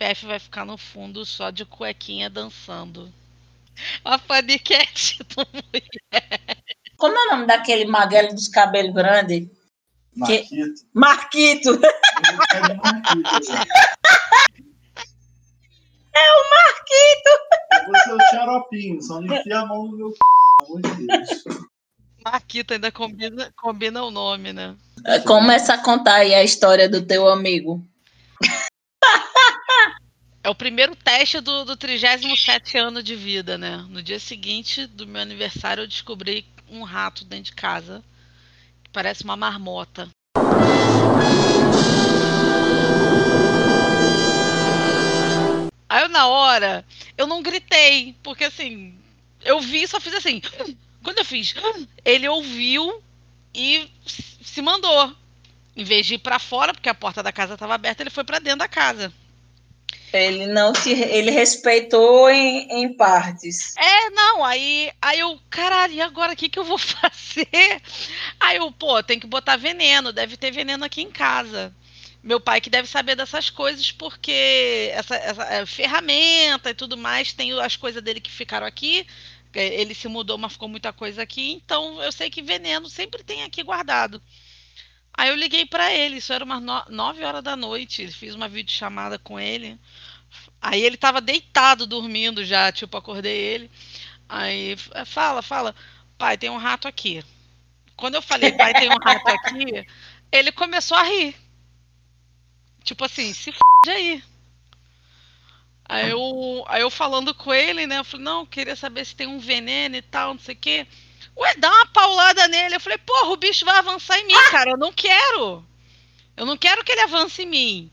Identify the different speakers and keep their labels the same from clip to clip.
Speaker 1: CPF vai ficar no fundo só de cuequinha dançando. A paniquete do mulher.
Speaker 2: Como é o nome daquele magrelo dos cabelos grandes?
Speaker 3: Marquito.
Speaker 2: Marquito.
Speaker 3: É Marquito.
Speaker 2: É o Marquito.
Speaker 3: Você é o xaropinho, só não enfia a mão no meu c... pelo amor de Deus.
Speaker 1: Marquito ainda combina, combina o nome, né?
Speaker 2: Começa a contar aí a história do teu amigo.
Speaker 1: É o primeiro teste do, do 37 ano de vida, né? No dia seguinte do meu aniversário, eu descobri um rato dentro de casa. Que parece uma marmota. Aí eu, na hora, eu não gritei, porque assim, eu vi só fiz assim. Quando eu fiz, ele ouviu e se mandou. Em vez de ir pra fora, porque a porta da casa estava aberta, ele foi para dentro da casa.
Speaker 2: Ele não te, ele respeitou em, em partes.
Speaker 1: É, não, aí, aí eu, caralho, e agora o que, que eu vou fazer? Aí eu, pô, tem que botar veneno, deve ter veneno aqui em casa. Meu pai que deve saber dessas coisas, porque essa, essa é, ferramenta e tudo mais, tem as coisas dele que ficaram aqui. é, Ele se mudou, mas ficou muita coisa aqui, então eu sei que veneno sempre tem aqui guardado. Aí eu liguei pra ele, isso era umas no- 9 horas da noite, fiz uma videochamada com ele. Aí ele tava deitado dormindo já, tipo, acordei ele. Aí, f- fala, fala, pai, tem um rato aqui. Quando eu falei, pai, tem um rato aqui, ele começou a rir. Tipo assim, se f aí. Aí eu, aí eu falando com ele, né? Eu falei, não, queria saber se tem um veneno e tal, não sei o quê. Ué, dá uma paulada nele. Eu falei, porra, o bicho vai avançar em mim, cara. Eu não quero. Eu não quero que ele avance em mim.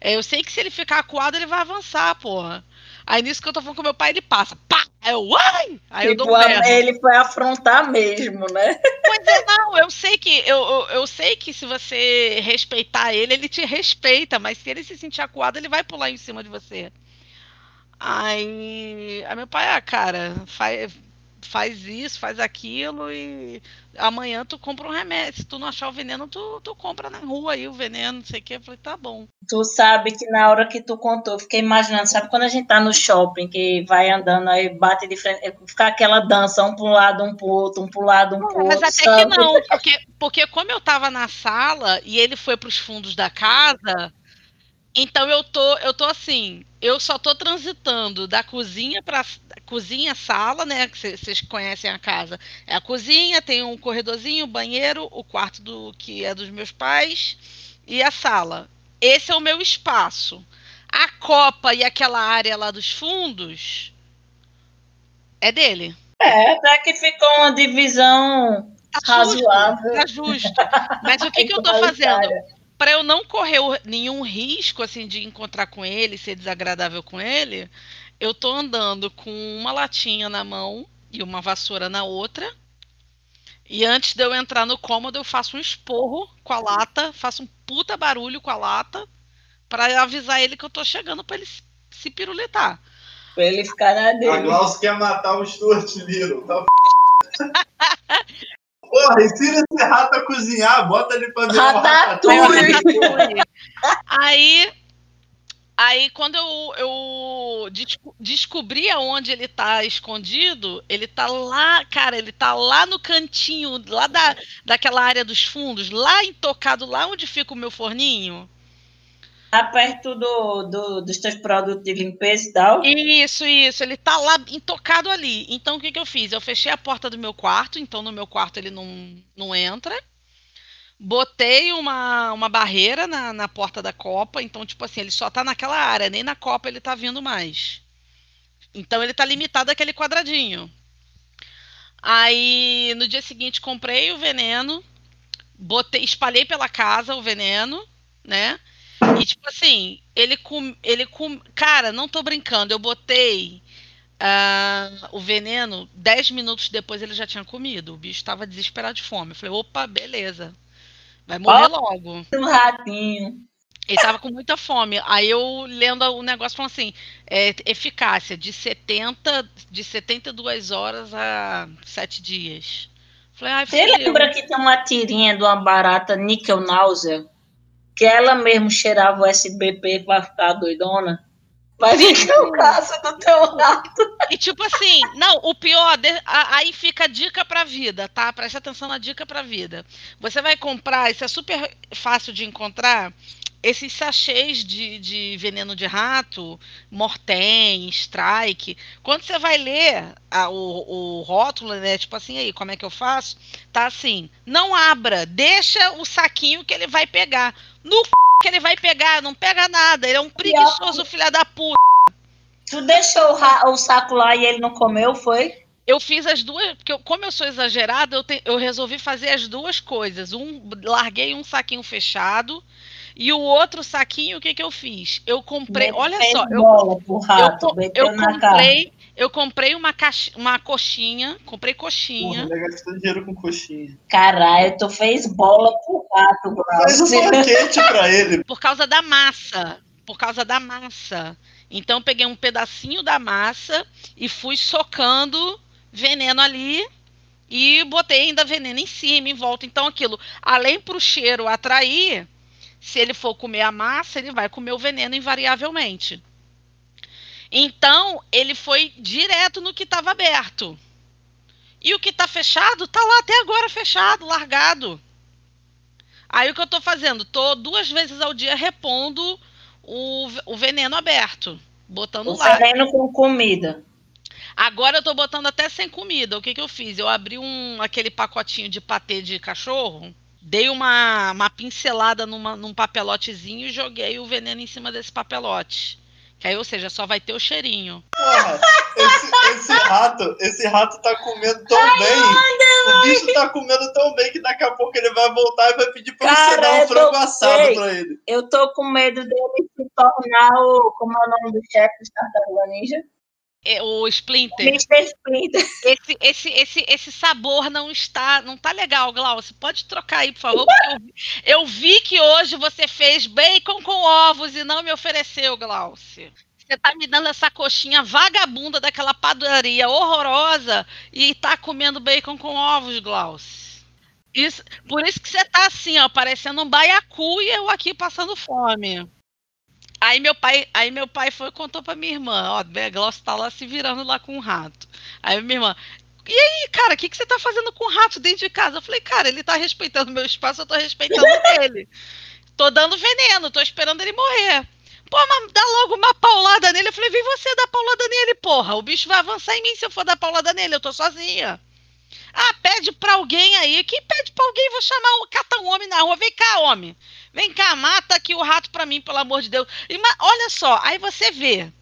Speaker 1: É, eu sei que se ele ficar acuado, ele vai avançar, porra. Aí nisso que eu tô falando com meu pai, ele passa. Pá! Aí eu, ai! Aí eu
Speaker 2: Tipo,
Speaker 1: dou um
Speaker 2: ele foi afrontar mesmo, né?
Speaker 1: Pois é, não, eu sei que eu, eu, eu sei que se você respeitar ele, ele te respeita, mas se ele se sentir acuado, ele vai pular em cima de você. Aí, aí meu pai, ah, cara, faz, faz isso, faz aquilo e amanhã tu compra um remédio. Se tu não achar o veneno, tu, tu compra na rua aí o veneno, não sei o que. Eu falei, tá bom.
Speaker 2: Tu sabe que na hora que tu contou, eu fiquei imaginando, sabe quando a gente tá no shopping, que vai andando aí, bate de frente, é, fica aquela dança, um pro lado, um pro outro, um pro lado, um pro
Speaker 1: Mas
Speaker 2: outro.
Speaker 1: até que
Speaker 2: sabe?
Speaker 1: não, porque, porque como eu tava na sala e ele foi pros fundos da casa, então eu tô, eu tô assim, eu só tô transitando da cozinha para cozinha, sala, né? Que vocês conhecem a casa. É a cozinha, tem um corredorzinho, banheiro, o quarto do que é dos meus pais e a sala. Esse é o meu espaço. A copa e aquela área lá dos fundos é dele.
Speaker 2: É, até que ficou uma divisão
Speaker 1: Tá justo,
Speaker 2: razoável.
Speaker 1: tá justo. Mas o que, que eu tô fazendo? Para eu não correr nenhum risco assim de encontrar com ele, ser desagradável com ele, eu tô andando com uma latinha na mão e uma vassoura na outra. E antes de eu entrar no cômodo, eu faço um esporro com a lata, faço um puta barulho com a lata para avisar ele que eu tô chegando para ele se- piruletar.
Speaker 2: Pra ele ficar na
Speaker 3: A
Speaker 2: dele.
Speaker 3: Glaucio quer matar o Stuart Little. Tá... Porra, ensina esse rato a cozinhar, bota ele pra um
Speaker 2: Ratatouille.
Speaker 1: Ratatouille. aí, aí quando eu, eu desco- descobri aonde ele tá escondido, ele tá lá, cara, ele tá lá no cantinho, lá da, daquela área dos fundos, lá intocado, lá onde fica o meu forninho.
Speaker 2: Tá perto do, do- dos teus produtos de limpeza e tal.
Speaker 1: Isso, isso, ele tá lá intocado ali. Então o que que eu fiz? Eu fechei a porta do meu quarto, então no meu quarto ele não, não entra. Botei uma, uma barreira na, na porta da copa, então, tipo assim, ele só tá naquela área, nem na copa ele tá vindo mais. Então ele tá limitado àquele quadradinho. Aí no dia seguinte comprei o veneno, botei, espalhei pela casa o veneno, né? E tipo assim, ele com, ele com, cara, não tô brincando, eu botei ah, o veneno, 10 minutos depois ele já tinha comido. O bicho tava desesperado de fome. Eu falei, opa, beleza. Vai morrer logo.
Speaker 2: Um ratinho.
Speaker 1: Ele tava com muita fome. Aí eu lendo o negócio falando assim, é, eficácia de 70, de 72 horas a 7 dias. Falei, ai,
Speaker 2: Você lembra que tem uma tirinha de uma barata níquel náusea? Que ela mesmo cheirava o SBP pra ficar doidona. Vai é o caso do teu rato.
Speaker 1: E tipo assim, não, o pior, aí fica a dica pra vida, tá? Preste atenção na dica pra vida. Você vai comprar, isso é super fácil de encontrar, esses sachês de, de veneno de rato, Mortem, Strike. Quando você vai ler a- o, o rótulo, né? Tipo assim, aí, como é que eu faço? Tá assim, não abra, deixa o saquinho que ele vai pegar. No c... que ele vai pegar, não pega nada. Ele é um preguiçoso filho da puta.
Speaker 2: Tu deixou o, saco lá e ele não comeu, foi?
Speaker 1: Eu fiz as duas, porque eu- como eu sou exagerada, eu, te- eu resolvi fazer as duas coisas. Um, larguei um saquinho fechado e o outro saquinho, o que que eu fiz? Eu comprei, olha só, eu,
Speaker 2: bola pro rato,
Speaker 1: eu, eu comprei, eu comprei uma, caixa, uma coxinha, comprei
Speaker 3: Porra,
Speaker 1: coxinha.
Speaker 3: ele gastou dinheiro com coxinha.
Speaker 2: Caralho, tu fez bola pro rato,
Speaker 3: Faz um
Speaker 2: Glaucio.
Speaker 3: banquete pra ele.
Speaker 1: por causa da massa. Por causa da massa. Então eu peguei um pedacinho da massa e fui socando veneno ali e botei ainda veneno em cima, em volta. Então aquilo, além para o cheiro atrair, se ele for comer a massa, ele vai comer o veneno invariavelmente. Então ele foi direto no que estava aberto. E o que está fechado, tá lá até agora fechado, largado. Aí o que eu tô fazendo? Tô duas vezes ao dia repondo o, o veneno aberto. Botando
Speaker 2: O
Speaker 1: lá.
Speaker 2: veneno com comida.
Speaker 1: Agora eu tô botando até sem comida. O que, que eu fiz? Eu abri um aquele pacotinho de patê de cachorro, dei uma, uma pincelada numa, num papelotezinho e joguei o veneno em cima desse papelote. Que aí, ou seja, só vai ter o cheirinho.
Speaker 3: Porra, esse, esse rato, esse rato tá comendo tão bem. O bicho tá comendo tão bem que daqui a pouco ele vai voltar e vai pedir pra você
Speaker 2: Cara,
Speaker 3: dar
Speaker 2: eu
Speaker 3: um frango
Speaker 2: tô-
Speaker 3: assado
Speaker 2: Ei.
Speaker 3: pra ele.
Speaker 2: Eu tô com medo dele se tornar o. Como é o nome do chefe do Tartaruga Ninja?
Speaker 1: É, O Splinter.
Speaker 2: Mr. Splinter.
Speaker 1: Esse, esse, esse, esse sabor não está, não tá legal, Glaucio. Pode trocar aí, por favor. Eu vi, eu vi que hoje você fez bacon com ovos e não me ofereceu, Glaucio. Você tá me dando essa coxinha vagabunda daquela padaria horrorosa e tá comendo bacon com ovos, Glaucio. Isso, por isso que você tá assim, ó, parecendo um baiacu e eu aqui passando fome. Aí meu pai, aí meu pai foi e contou pra minha irmã, ó, Glaucio tá lá se virando lá com um rato. Aí minha irmã, e aí, cara, o que, que você tá fazendo com o rato dentro de casa? Eu falei, cara, ele tá respeitando meu espaço, eu tô respeitando dele. Tô dando veneno, tô esperando ele morrer. Pô, mas dá logo uma paulada nele. Eu falei, vem você dar paulada nele, porra. O bicho vai avançar em mim se eu for dar paulada nele, eu tô sozinha. Ah, pede pra alguém aí. Quem pede pra alguém? Vou chamar catar um homem na rua. Vem cá, homem. Vem cá, mata aqui o rato pra mim, pelo amor de Deus. E, ma- olha só, aí você vê.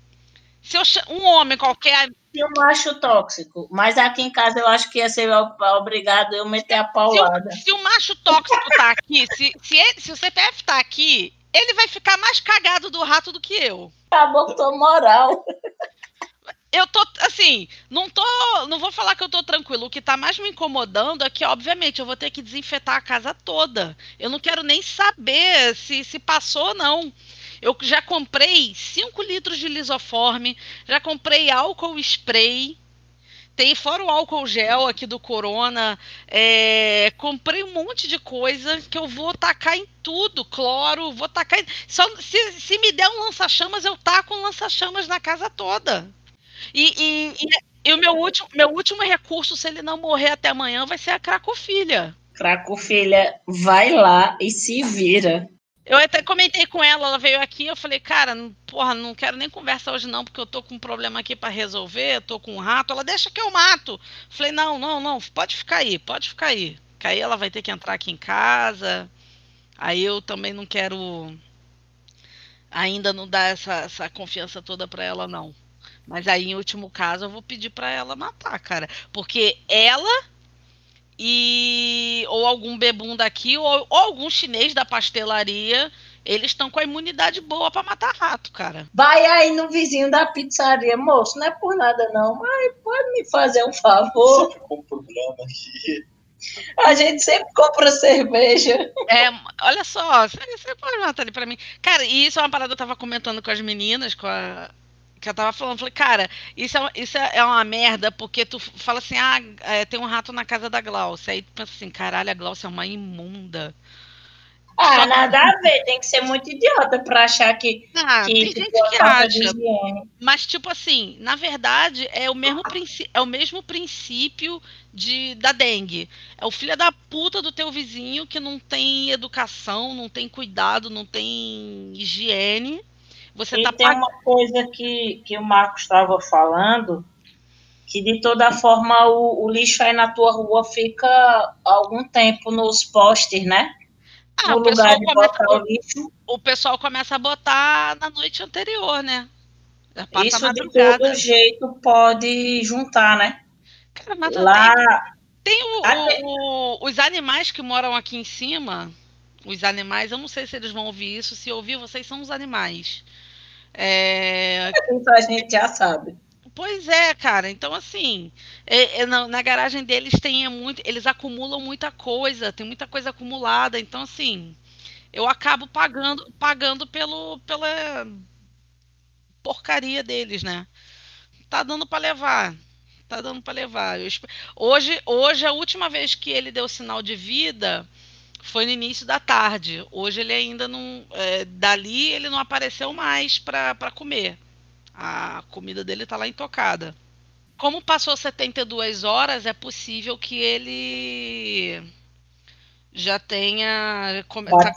Speaker 1: Se eu um homem qualquer
Speaker 2: eu acho tóxico. Mas aqui em casa eu acho que ia ser obrigado eu meter a paulada.
Speaker 1: Se o macho tóxico tá aqui, se, se, ele- se o CPF tá aqui, ele vai ficar mais cagado do rato do que eu.
Speaker 2: Acabou tua moral.
Speaker 1: Eu tô, assim, não tô. Não vou falar que eu tô tranquilo. O que tá mais me incomodando é que, obviamente, eu vou ter que desinfetar a casa toda. Eu não quero nem saber se, se passou ou não. Eu já comprei 5 litros de lisoforme, já comprei álcool spray. Tem fora o álcool gel aqui do Corona. é, comprei um monte de coisa que eu vou tacar em tudo, cloro, vou tacar. Em, só, se, se me der um lança-chamas, eu taco um lança-chamas na casa toda. E, e- e- e o meu último, meu último recurso, se ele não morrer até amanhã, vai ser a cracofilha.
Speaker 2: Craco, filha, vai lá e se vira.
Speaker 1: Eu até comentei com ela, ela veio aqui, eu falei, cara, porra, não quero nem conversa hoje não, porque eu tô com um problema aqui pra resolver, tô com um rato. Ela, deixa que eu mato. Falei, não, não, não, pode ficar aí, pode ficar aí. Que aí ela vai ter que entrar aqui em casa. Aí eu também não quero ainda não dar essa, essa confiança toda pra ela, não. Mas aí, em último caso, eu vou pedir pra ela matar, cara. Porque ela e ou algum bebum daqui ou, ou algum chinês da pastelaria, eles estão com a imunidade boa pra matar rato, cara.
Speaker 2: Vai aí no vizinho da pizzaria, moço, não é por nada não, mas pode me fazer um favor.
Speaker 3: Sempre com problema aqui.
Speaker 2: A gente sempre compra cerveja.
Speaker 1: É, olha só, você, você pode matar ele pra mim. Cara, e isso é uma parada que eu tava comentando com as meninas, com a. Que eu tava falando, falei, cara, isso é, isso é uma merda, porque tu fala assim, ah, é, tem um rato na casa da Glaucia. Aí tu pensa assim, caralho, a Glaucia é uma imunda.
Speaker 2: Ah, nada a ver, tem que ser muito idiota para achar que.
Speaker 1: Ah, que tem gente que acha. Mas, tipo assim, na verdade, é o mesmo, é o mesmo princípio de, da dengue. É o filho da puta do teu vizinho que não tem educação, não tem cuidado, não tem higiene. Você
Speaker 2: e
Speaker 1: tá
Speaker 2: tem uma coisa que, que o Marcos estava falando, que de toda forma o, o, lixo aí na tua rua fica algum tempo nos postes, né?
Speaker 1: Ah, no lugar de botar o lixo. O pessoal começa a botar na noite anterior, né?
Speaker 2: Isso de todo jeito pode juntar, né?
Speaker 1: Cara, mas Lá... tem, tem o, o, os animais que moram aqui em cima. Os animais, eu não sei se eles vão ouvir isso. Se ouvir, vocês são os animais. É...
Speaker 2: Então a gente já sabe.
Speaker 1: Pois é, cara. Então, assim, é, é, na, na, garagem deles tem é muito. Eles acumulam muita coisa, tem muita coisa acumulada. Então, assim, eu acabo pagando, pagando pelo, pela porcaria deles, né? Tá dando para levar. Tá dando para levar. Eu, hoje, hoje, a última vez que ele deu sinal de vida foi no início da tarde. Hoje ele ainda não. É, dali ele não apareceu mais para comer. A comida dele está lá intocada. Como passou 72 horas, é possível que ele já tenha está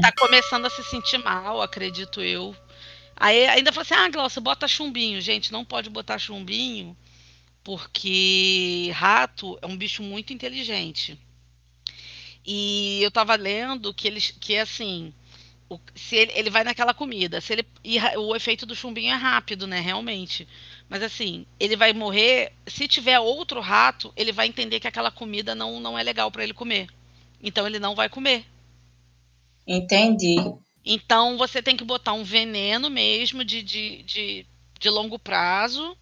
Speaker 1: tá começando a se sentir mal, acredito eu. Aí ainda falou assim: ah, Glaucia, bota chumbinho. Gente, não pode botar chumbinho, porque rato é um bicho muito inteligente. E eu tava lendo que eles que assim, o, se ele, ele, vai naquela comida, se ele e o efeito do chumbinho é rápido, né, realmente. Mas assim, ele vai morrer, se tiver outro rato, ele vai entender que aquela comida não não é legal para ele comer. Então ele não vai comer.
Speaker 2: Entendi.
Speaker 1: Então você tem que botar um veneno mesmo de, de, de, de longo prazo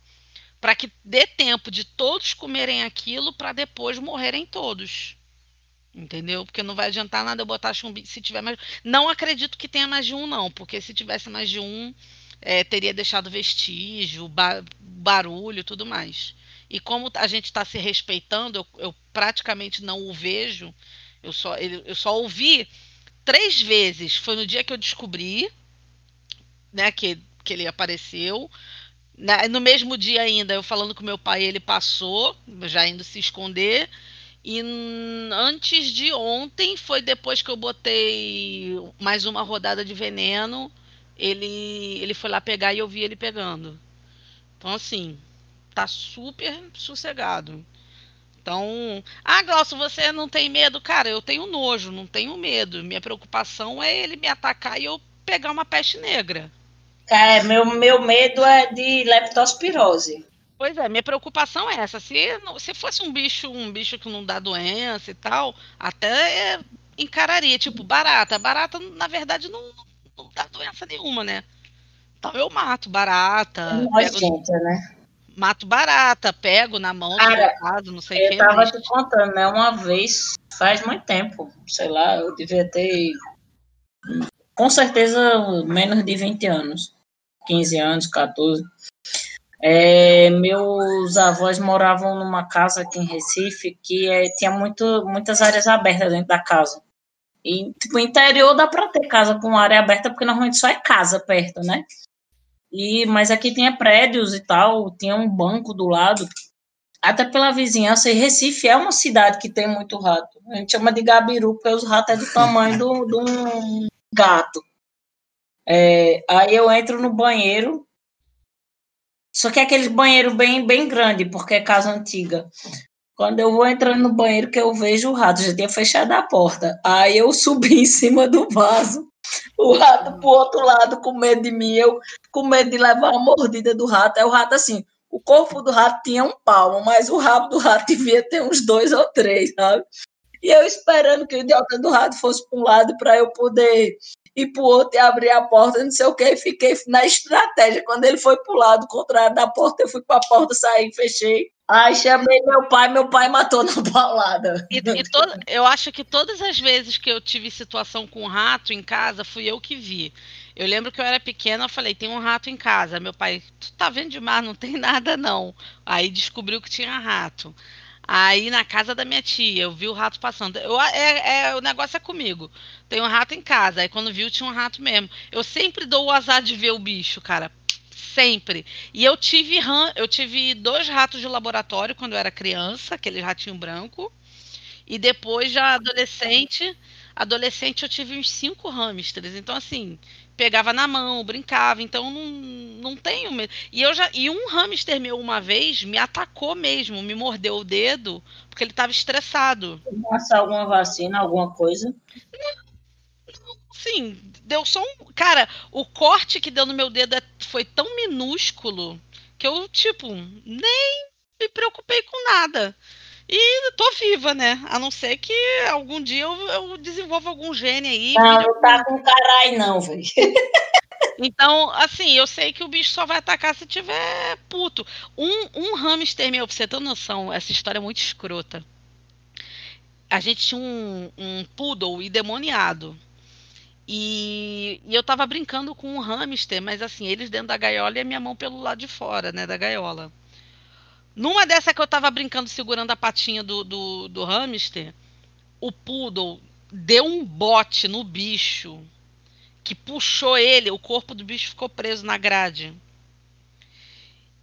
Speaker 1: para que dê tempo de todos comerem aquilo para depois morrerem todos. Entendeu? Porque não vai adiantar nada eu botar chumbi se tiver mais. Não acredito que tenha mais de um, não, porque se tivesse mais de um, é, teria deixado vestígio, ba barulho tudo mais. E como a gente está se respeitando, eu, eu, praticamente não o vejo. Eu só, ele, eu só ouvi três vezes. Foi no dia que eu descobri né, que, que ele apareceu. No mesmo dia ainda, eu falando com meu pai, ele passou, já indo se esconder. E antes de ontem, foi depois que eu botei mais uma rodada de veneno, ele, ele foi lá pegar e eu vi ele pegando. Então, assim, tá super sossegado. Então, ah, Glaucio, você não tem medo? Cara, eu tenho nojo, não tenho medo. Minha preocupação é ele me atacar e eu pegar uma peste negra.
Speaker 2: É, meu, meu medo é de leptospirose.
Speaker 1: Pois é, minha preocupação é essa. Se, se fosse um bicho, um bicho que não dá doença e tal, até encararia, tipo, barata. Barata, na verdade, não, não dá doença nenhuma, né? Então eu mato barata.
Speaker 2: Nojenta, pego, né?
Speaker 1: Mato barata, pego na mão, Cara, caso, não sei o
Speaker 2: que. Eu tava mas... te contando, né? Uma vez, faz muito tempo, sei lá, eu devia ter com certeza menos de 20 anos. 15 anos, 14. É, meus avós moravam numa casa aqui em Recife que é, tinha muito, muitas áreas abertas dentro da casa. E, tipo, interior dá para ter casa com área aberta, porque normalmente só é casa perto, né? E, mas aqui tinha prédios e tal, tinha um banco do lado, até pela vizinhança. E Recife é uma cidade que tem muito rato. A gente chama de gabiru, porque os ratos é do tamanho de um gato. É, aí eu entro no banheiro, só que é aquele banheiro bem, bem grande, porque é casa antiga. Quando eu vou entrando no banheiro, que eu vejo o rato, já tinha fechado a porta. Aí eu subi em cima do vaso, o rato pro outro lado, com medo de mim, eu com medo de levar uma mordida do rato. Aí o rato, assim, o corpo do rato tinha um palmo, mas o rabo do rato devia ter uns dois ou três, sabe? E eu esperando que o idiota do rato fosse para um lado para eu poder e pro outro e abrir a porta, não sei o que, fiquei na estratégia. Quando ele foi pro lado contrário da porta, eu fui para a porta, saí, fechei. Aí chamei meu pai, meu pai matou na balada.
Speaker 1: E, e eu acho que todas as vezes que eu tive situação com rato em casa, fui eu que vi. Eu lembro que eu era pequena, eu falei, tem um rato em casa. Meu pai, tu tá vendo demais, não tem nada não. Aí descobriu que tinha rato. Aí na casa da minha tia, eu vi o rato passando. Eu, é, é, o negócio é comigo. Tem um rato em casa. Aí quando viu, tinha um rato mesmo. Eu sempre dou o azar de ver o bicho, cara. Sempre. E eu tive eu tive dois ratos de laboratório quando eu era criança, aquele ratinho branco. E depois, já adolescente, adolescente eu tive uns cinco hamsters. Então, assim, pegava na mão, brincava, então não, não tenho medo. E eu já e um hamster meu uma vez me atacou mesmo, me mordeu o dedo porque ele estava estressado.
Speaker 2: Passar alguma vacina, alguma coisa?
Speaker 1: Sim, deu só um, cara, o corte que deu no meu dedo é, foi tão minúsculo que eu tipo nem me preocupei com nada. E tô viva, né? A não ser que algum dia eu, eu desenvolva algum gene aí.
Speaker 2: Não, não tá com caralho, não, velho.
Speaker 1: Então, assim, eu sei que o bicho só vai atacar se tiver puto. Um, um hamster meu, pra você ter noção, essa história é muito escrota. A gente tinha um, um poodle endemoniado. E, e, eu tava brincando com um hamster, mas assim, eles dentro da gaiola e a minha mão pelo lado de fora, né, da gaiola. Numa dessa que eu tava brincando segurando a patinha do, do, do hamster, o poodle deu um bote no bicho que puxou ele, o corpo do bicho ficou preso na grade.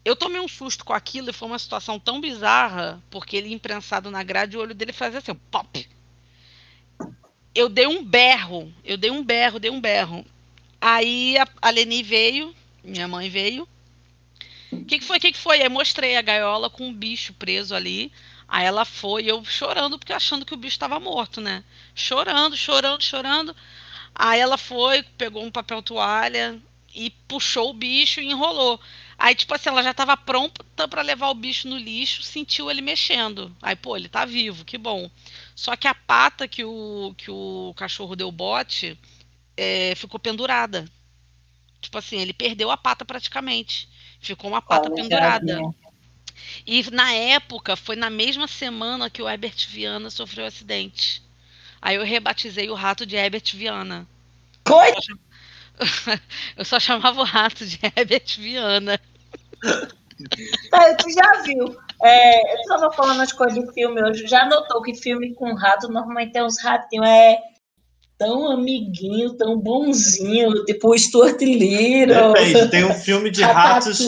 Speaker 1: Eu tomei um susto com aquilo e foi uma situação tão bizarra, porque ele imprensado na grade, o olho dele fazia assim, pop. Eu dei um berro, eu dei um berro, dei um berro. Aí a, a Leni veio, minha mãe veio, o que, que foi? O que, que foi? Aí mostrei a gaiola com um bicho preso ali. Aí ela foi, eu chorando, porque achando que o bicho estava morto, né? Chorando, chorando, chorando. Aí ela foi, pegou um papel toalha e puxou o bicho e enrolou. Aí, tipo assim, ela já estava pronta para levar o bicho no lixo, sentiu ele mexendo. Aí, pô, ele tá vivo, que bom. Só que a pata que o, que o cachorro deu bote é, ficou pendurada. Tipo assim, ele perdeu a pata praticamente. Ficou uma pata pendurada. E na época, foi na mesma semana que o Herbert Viana sofreu um acidente. Aí eu rebatizei o rato de Herbert Viana.
Speaker 2: Foi?
Speaker 1: Eu só chamava o rato de Herbert Viana.
Speaker 2: É, tu já viu? É, eu estava falando as coisas de filme hoje. Já notou que filme com rato normalmente tem uns ratinhos é tão amiguinho, tão bonzinho, tipo o Stuart Little.
Speaker 3: Depende, tem um filme de ratos,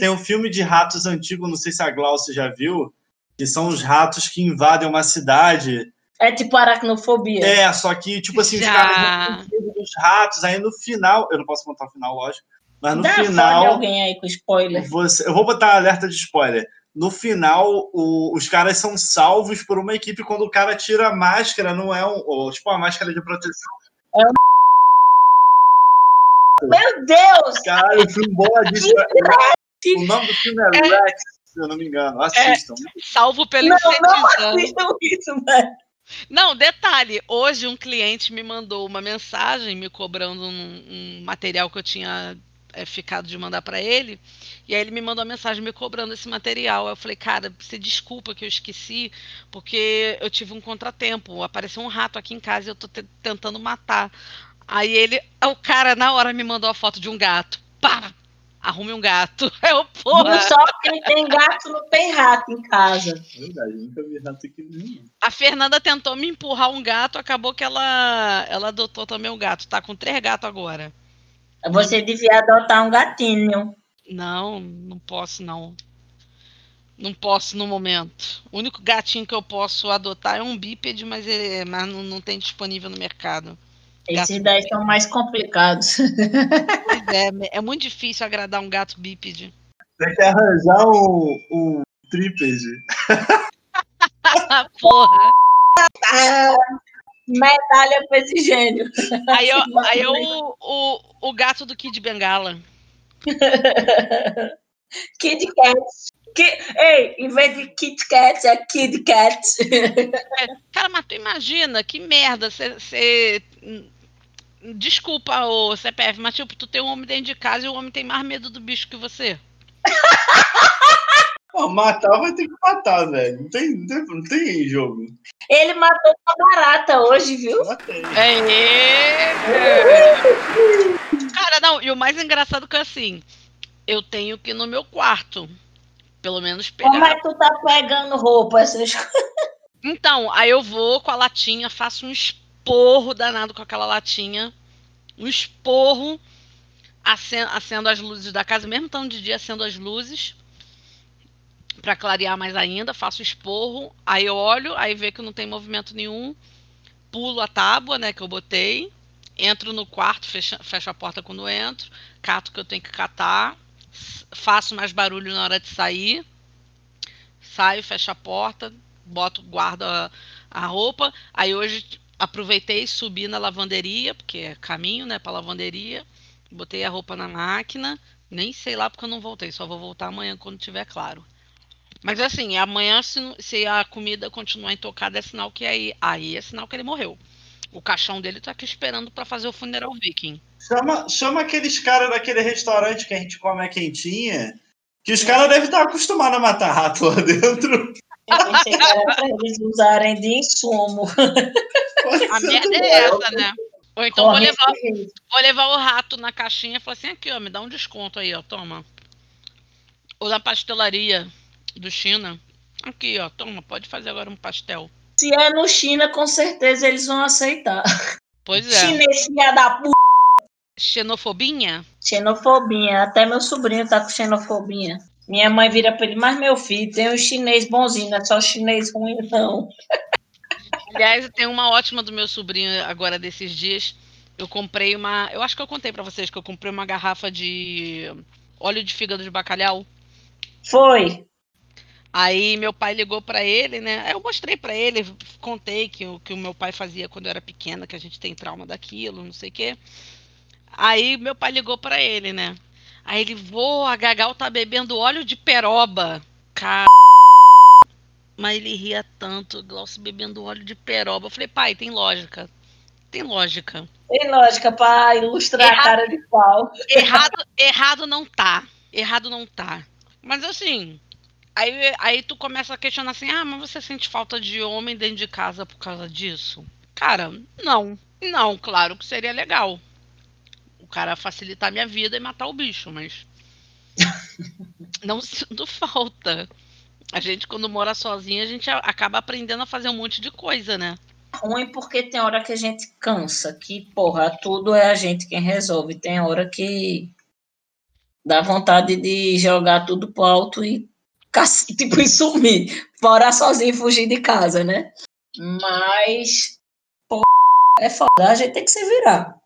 Speaker 3: tem um filme de ratos antigo, não sei se a Glaucia já viu, que são os ratos que invadem uma cidade.
Speaker 2: É tipo aracnofobia.
Speaker 3: É, só que, tipo assim, já. os caras dos ratos, aí no final, eu não posso contar o final, lógico, mas no
Speaker 2: Dá
Speaker 3: final.
Speaker 2: alguém aí com spoiler.
Speaker 3: Você, eu vou botar alerta de spoiler no final, o, os caras são salvos por uma equipe quando o cara tira a máscara, não é um. Ou, tipo, uma máscara de proteção. É um...
Speaker 2: Meu Deus!
Speaker 3: Caralho, o filme bom é O nome do filme é, é Rex, se eu não me engano. Assistam. É,
Speaker 1: salvo pelo
Speaker 2: Não, não assistam isso, velho.
Speaker 1: Não, detalhe, hoje um cliente me mandou uma mensagem me cobrando um, um material que eu tinha é, ficado de mandar para ele. E aí ele me mandou uma mensagem me cobrando esse material. Eu falei, cara, você desculpa que eu esqueci, porque eu tive um contratempo. Apareceu um rato aqui em casa e eu tô tentando matar. Aí ele, o cara na hora me mandou a foto de um gato. Pá! Arrume um gato. Eu, porra.
Speaker 2: Só quem tem gato não tem rato em casa.
Speaker 3: Verdade, nunca vi rato aqui nenhum.
Speaker 1: A Fernanda tentou me empurrar um gato, acabou que ela, ela adotou também um gato. Tá com três gatos agora.
Speaker 2: Você devia adotar um gatinho.
Speaker 1: Não, não posso não. Não posso no momento. O único gatinho que eu posso adotar é um bípede, mas, ele, mas não, não tem disponível no mercado.
Speaker 2: Esses gato daí são mais complicados.
Speaker 1: Pois é, é muito difícil agradar um gato bípede.
Speaker 3: Tem que arranjar um, um trípede.
Speaker 1: Porra!
Speaker 2: Medalha pra esse gênio.
Speaker 1: Aí, eu, aí eu, o, o gato do Kid Bengala.
Speaker 2: Kid Kat. Ei, em vez de Kit Kat, é Kid Kat.
Speaker 1: É, cara, mas tu imagina que merda você. Desculpa o CPF, mas tipo, tu tem um homem dentro de casa e o homem tem mais medo do bicho que você.
Speaker 3: Pô, matar vai ter que matar, velho. Não tem, não tem, não tem jogo.
Speaker 2: Ele matou uma barata hoje, viu?
Speaker 3: Matei.
Speaker 1: É, Cara, não, e o mais engraçado que é assim, eu tenho que ir no meu quarto. pelo menos
Speaker 2: Como
Speaker 1: pegar.
Speaker 2: é que tu tá pegando roupa? Essas coisas?
Speaker 1: Então, aí eu vou com a latinha, faço um esporro danado com aquela latinha. Um esporro. Acendo, acendo as luzes da casa, mesmo estando de dia, acendo as luzes. Pra clarear mais ainda, faço esporro. Aí eu olho, aí vê que não tem movimento nenhum. Pulo a tábua, né, que eu botei. Entro no quarto, fecho, fecho a porta quando entro. Cato o que eu tenho que catar. Faço mais barulho na hora de sair. Saio, fecho a porta, boto, guardo a, a roupa. Aí hoje aproveitei, subi na lavanderia, porque é caminho, né, pra lavanderia. Botei a roupa na máquina. Nem sei lá porque eu não voltei, só vou voltar amanhã quando tiver claro. Mas assim, amanhã, se, se a comida continuar intocada, é sinal que aí, aí é sinal que ele morreu. O caixão dele tá aqui esperando pra fazer o funeral viking.
Speaker 3: Chama, chama aqueles caras daquele restaurante que a gente come a quentinha, que os caras devem estar acostumados a matar rato lá dentro.
Speaker 2: Era pra eles usarem de insumo.
Speaker 1: A merda é essa, né? Ou então vou levar,
Speaker 2: esse
Speaker 1: vou levar o rato na caixinha e falar assim, aqui, ó, me dá um desconto aí, ó, toma. Ou na pastelaria do China. Aqui, ó, toma, pode fazer agora um pastel.
Speaker 2: Se é no China, com certeza eles vão aceitar.
Speaker 1: Pois é.
Speaker 2: Chinês, filha da puta.
Speaker 1: Xenofobinha?
Speaker 2: Xenofobinha. Até meu sobrinho tá com xenofobinha. Minha mãe vira pra ele, mas meu filho, tem um chinês bonzinho, não é só chinês ruim, não.
Speaker 1: Aliás, tem uma ótima do meu sobrinho agora desses dias. Eu comprei uma. Eu acho que eu contei pra vocês que eu comprei uma garrafa de óleo de fígado de bacalhau.
Speaker 2: Foi.
Speaker 1: Aí meu pai ligou pra ele, né? Eu mostrei pra ele, contei que o que o meu pai fazia quando eu era pequena, que a gente tem trauma daquilo, não sei o quê. Aí meu pai ligou pra ele, né? Aí ele, vô, a Gagal tá bebendo óleo de peroba. Cara. Mas ele ria tanto, Glaucio bebendo óleo de peroba. Eu falei, pai, tem lógica. Tem lógica.
Speaker 2: Tem lógica pra ilustrar
Speaker 1: Errado.
Speaker 2: a cara de pau.
Speaker 1: Errado, errado não tá. Errado não tá. Mas assim, aí, aí tu começa a questionar assim: ah, mas você sente falta de homem dentro de casa por causa disso? Cara, não. Não, claro que seria legal. O cara facilitar minha vida e matar o bicho, mas. não sinto falta. A gente, quando mora sozinha, a gente acaba aprendendo a fazer um monte de coisa, né?
Speaker 2: Ruim porque tem hora que a gente cansa, que, porra, tudo é a gente quem resolve. Tem hora que dá vontade de jogar tudo pro alto e, tipo, e sumir. Morar sozinho e fugir de casa, né? Mas, porra, é foda. A gente tem que se virar.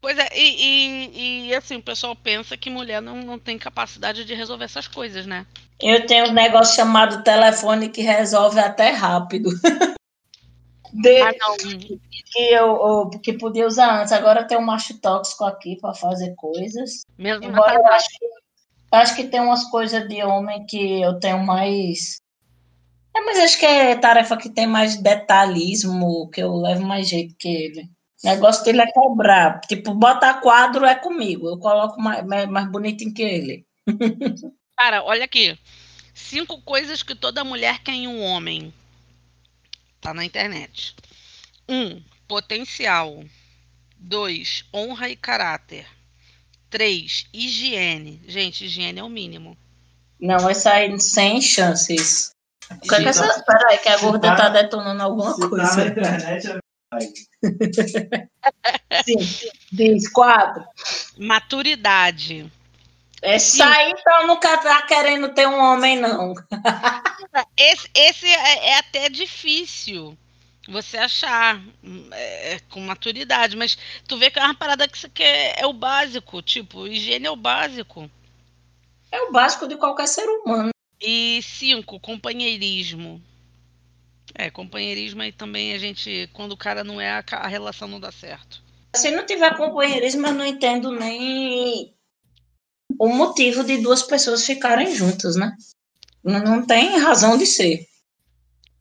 Speaker 1: Pois é, e, e, e, assim, o pessoal pensa que mulher não, não tem capacidade de resolver essas coisas, né?
Speaker 2: Eu tenho um negócio chamado telefone que resolve até rápido. De-
Speaker 1: Ah, não.
Speaker 2: que eu, eu- que podia usar antes. Agora tem um macho tóxico aqui para fazer coisas.
Speaker 1: Mesmo
Speaker 2: Embora eu acho que, acho que tem umas coisas de homem que eu tenho mais. É, mas acho que é tarefa que tem mais detalhismo, que eu levo mais jeito que ele. O negócio dele é cobrar. Tipo, botar quadro é comigo. Eu coloco mais, mais, bonitinho que ele.
Speaker 1: Cara, olha aqui. Cinco coisas que toda mulher quer em um homem. Tá na internet. Um, potencial. Dois, honra e caráter. Três, higiene. Gente, higiene é o mínimo.
Speaker 2: Não, vai sair sem chances. O que é que essa... Peraí, que a gorda
Speaker 3: tá-
Speaker 2: tá detonando alguma
Speaker 3: Se tá na
Speaker 2: coisa.
Speaker 3: internet, é
Speaker 2: Sim, diz quatro.
Speaker 1: Maturidade.
Speaker 2: Esse aí então nunca tá querendo ter um homem, não.
Speaker 1: Esse, esse é, é até difícil você achar hum, é, com maturidade, mas tu vê que é uma parada que você quer, é o básico, tipo, higiene é o básico.
Speaker 2: É o básico de qualquer ser humano.
Speaker 1: E cinco, companheirismo. É, companheirismo aí também a gente, quando o cara não é, a, a relação não dá certo.
Speaker 2: Se não tiver companheirismo, eu não entendo nem o motivo de duas pessoas ficarem juntas, né? Não tem razão de ser.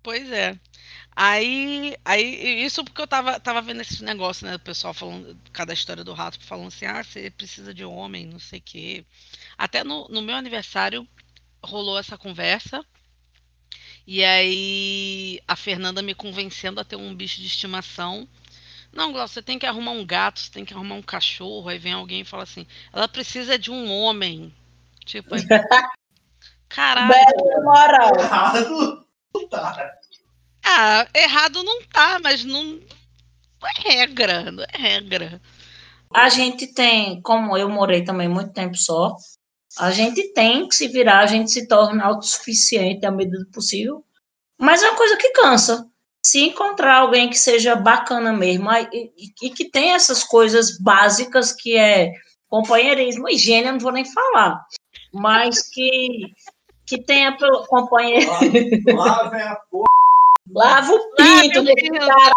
Speaker 1: Pois é. Aí, aí isso porque eu tava, tava vendo esse negócio, né? O pessoal falando, cada história do rato, falando assim, ah, você precisa de homem, não sei o quê. Até no, no meu aniversário rolou essa conversa. E aí a Fernanda me convencendo a ter um bicho de estimação. Não, Glaucio, você tem que arrumar um gato, você tem que arrumar um cachorro. Aí vem alguém e fala assim, ela precisa de um homem. Tipo, aí, Caralho.
Speaker 2: Moral.
Speaker 3: Errado.
Speaker 1: Ah, errado não tá, mas não, não é regra, não é regra.
Speaker 2: A gente tem, como eu morei também muito tempo só, a gente tem que se virar, a gente se torna autossuficiente à medida do possível. Mas é uma coisa que cansa. Se encontrar alguém que seja bacana mesmo e, e que tem essas coisas básicas que é companheirismo, higiene, eu não vou nem falar, mas que, que tenha companheirismo.
Speaker 3: Lá, lá vem a porra.
Speaker 2: Lava o pinto,
Speaker 1: Deus.
Speaker 2: cara.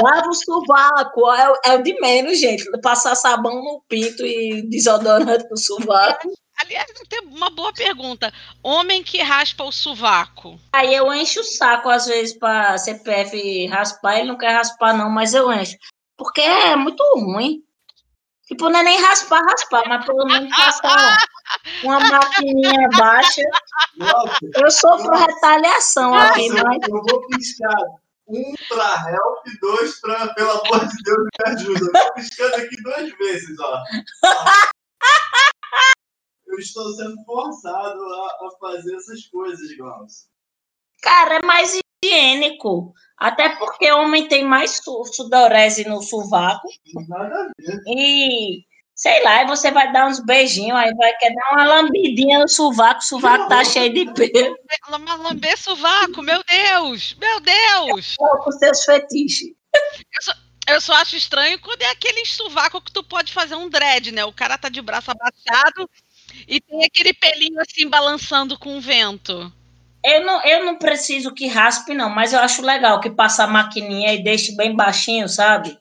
Speaker 2: Lava o sovaco, é, o- é o de menos, gente. Passar sabão no pinto e desodorante no sovaco.
Speaker 1: Aliás, tem uma boa pergunta. Homem que raspa o sovaco.
Speaker 2: Aí eu encho o saco, às vezes, para CPF raspar. Ele não quer raspar, não, mas eu encho. Porque é muito ruim. Tipo, não é nem raspar, raspar, mas pelo menos passar uma maquininha baixa.
Speaker 3: Nossa,
Speaker 2: Eu sofro retaliação aqui, mas
Speaker 3: eu vou piscar. Um pra help, dois pra, pelo amor de Deus, me ajuda. Eu tô piscando aqui duas vezes, ó. Eu estou sendo forçado a, a fazer essas coisas, Glaucio.
Speaker 2: Cara, é mais higiênico. Até porque homem tem mais su sudorese no sovaco.
Speaker 3: Nada a ver.
Speaker 2: E, sei lá, aí você vai dar uns beijinhos, aí vai querer dar uma lambidinha no sovaco, o sovaco tá cheio de pelo.
Speaker 1: Mas lamber sovaco, meu Deus! Meu Deus!
Speaker 2: com seus fetiches.
Speaker 1: Eu só acho estranho quando é aquele sovaco que tu pode fazer um dread, né? O cara tá de braço abaixado e tem aquele pelinho assim balançando com o vento.
Speaker 2: Eu não, eu não preciso que raspe, não, mas eu acho legal que passa a maquininha e deixe bem baixinho, sabe?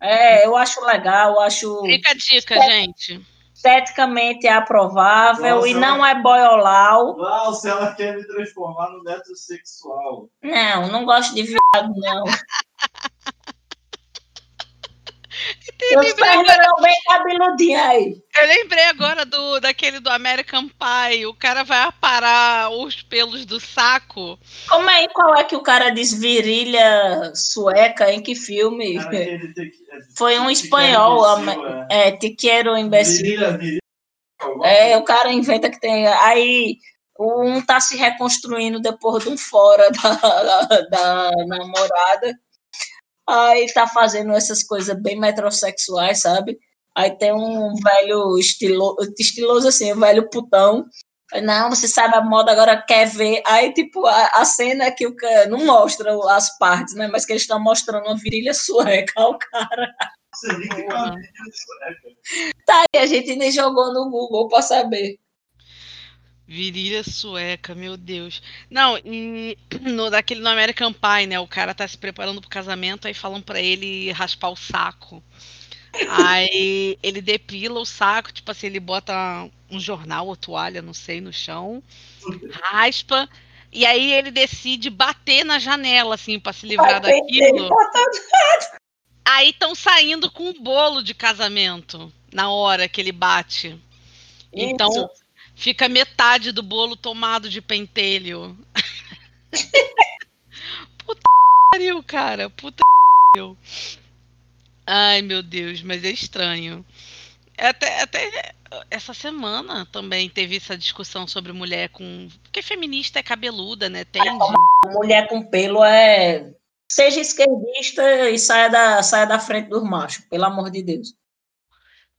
Speaker 2: É, eu acho legal, eu acho
Speaker 1: Fica a dica, gente.
Speaker 2: esteticamente aprovável
Speaker 3: Nossa,
Speaker 2: e não é boiolau.
Speaker 3: Glaucio, ela quer me transformar no metrosexual.
Speaker 2: Não, não gosto de viado, não.
Speaker 1: Agora,
Speaker 2: estão bem cabeludinhos aí.
Speaker 1: eu lembrei agora do, daquele do American Pie. O cara vai aparar os pelos do saco.
Speaker 2: Como é, qual é que o cara diz virilha sueca? Em que filme?
Speaker 3: Te-
Speaker 2: Foi um espanhol,
Speaker 3: te-
Speaker 2: ama- É, te quero imbecil.
Speaker 3: Virilha, virilha.
Speaker 2: É, o cara inventa que tem. Aí um tá se reconstruindo depois de um fora da, da namorada. Aí tá fazendo essas coisas bem metrosexuais, sabe? Aí tem um velho estilo, estiloso assim, um velho putão. Não, você sabe a moda agora quer ver. Aí, tipo, a, a cena é que o cara não mostra as partes, né? Mas que eles estão mostrando uma virilha sueca ao cara.
Speaker 3: Você viu que
Speaker 1: Porra.
Speaker 3: cabelo isso é, cara?
Speaker 2: Tá, e a gente nem jogou no Google pra saber.
Speaker 1: Virilha sueca, meu Deus. Não, e no, daquele no American Pie, né? O cara tá se preparando pro casamento, aí falam pra ele raspar o saco. Aí ele depila o saco, tipo assim, ele bota um jornal ou toalha, não sei, no chão, raspa, e aí ele decide bater na janela, assim, pra se livrar
Speaker 2: Vai
Speaker 1: daquilo. Aí estão saindo com um bolo de casamento na hora que ele bate. Então,
Speaker 2: Isso.
Speaker 1: Fica metade do bolo tomado de pentelho. Puta pariu, cara. Puta pariu. Ai, meu Deus, mas é estranho. Até, até essa semana também teve essa discussão sobre mulher com. Porque feminista é cabeluda, né? Tende.
Speaker 2: mulher com pelo é. Seja esquerdista e saia da, saia da frente dos machos, pelo amor de Deus.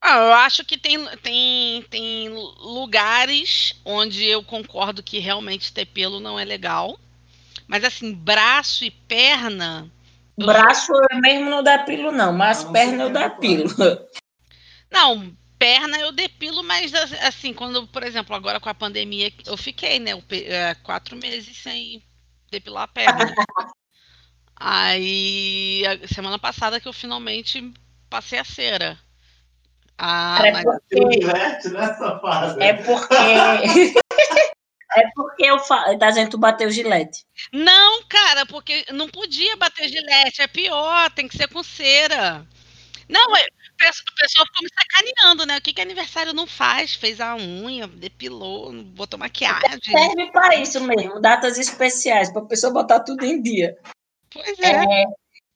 Speaker 1: Ah, eu acho que tem, tem, tem lugares onde eu concordo que realmente ter pelo não é legal. Mas assim, braço e perna. eu-
Speaker 2: Braço eu mesmo não dá pilo, não, mas
Speaker 3: não
Speaker 2: perna eu
Speaker 3: que
Speaker 2: dá
Speaker 3: é
Speaker 2: pilo.
Speaker 1: Não, perna eu depilo, mas assim, quando, por exemplo, agora com a pandemia, eu fiquei, né, é, quatro meses sem depilar a perna. Aí, a semana passada que eu finalmente passei a cera. Ah,
Speaker 2: É
Speaker 1: mas
Speaker 2: porque,
Speaker 3: nessa fase.
Speaker 2: é porque, é porque eu tá que tu bateu o gilete.
Speaker 1: Não, cara, porque não podia bater gilete, é pior, tem que ser com cera. Não, é- o pesso- o pessoal ficou me sacaneando, né? O que que aniversário não faz? Fez a unha, depilou, botou maquiagem.
Speaker 2: Serve para isso mesmo, datas especiais, para a pessoa botar tudo em dia.
Speaker 1: Pois é.
Speaker 2: É,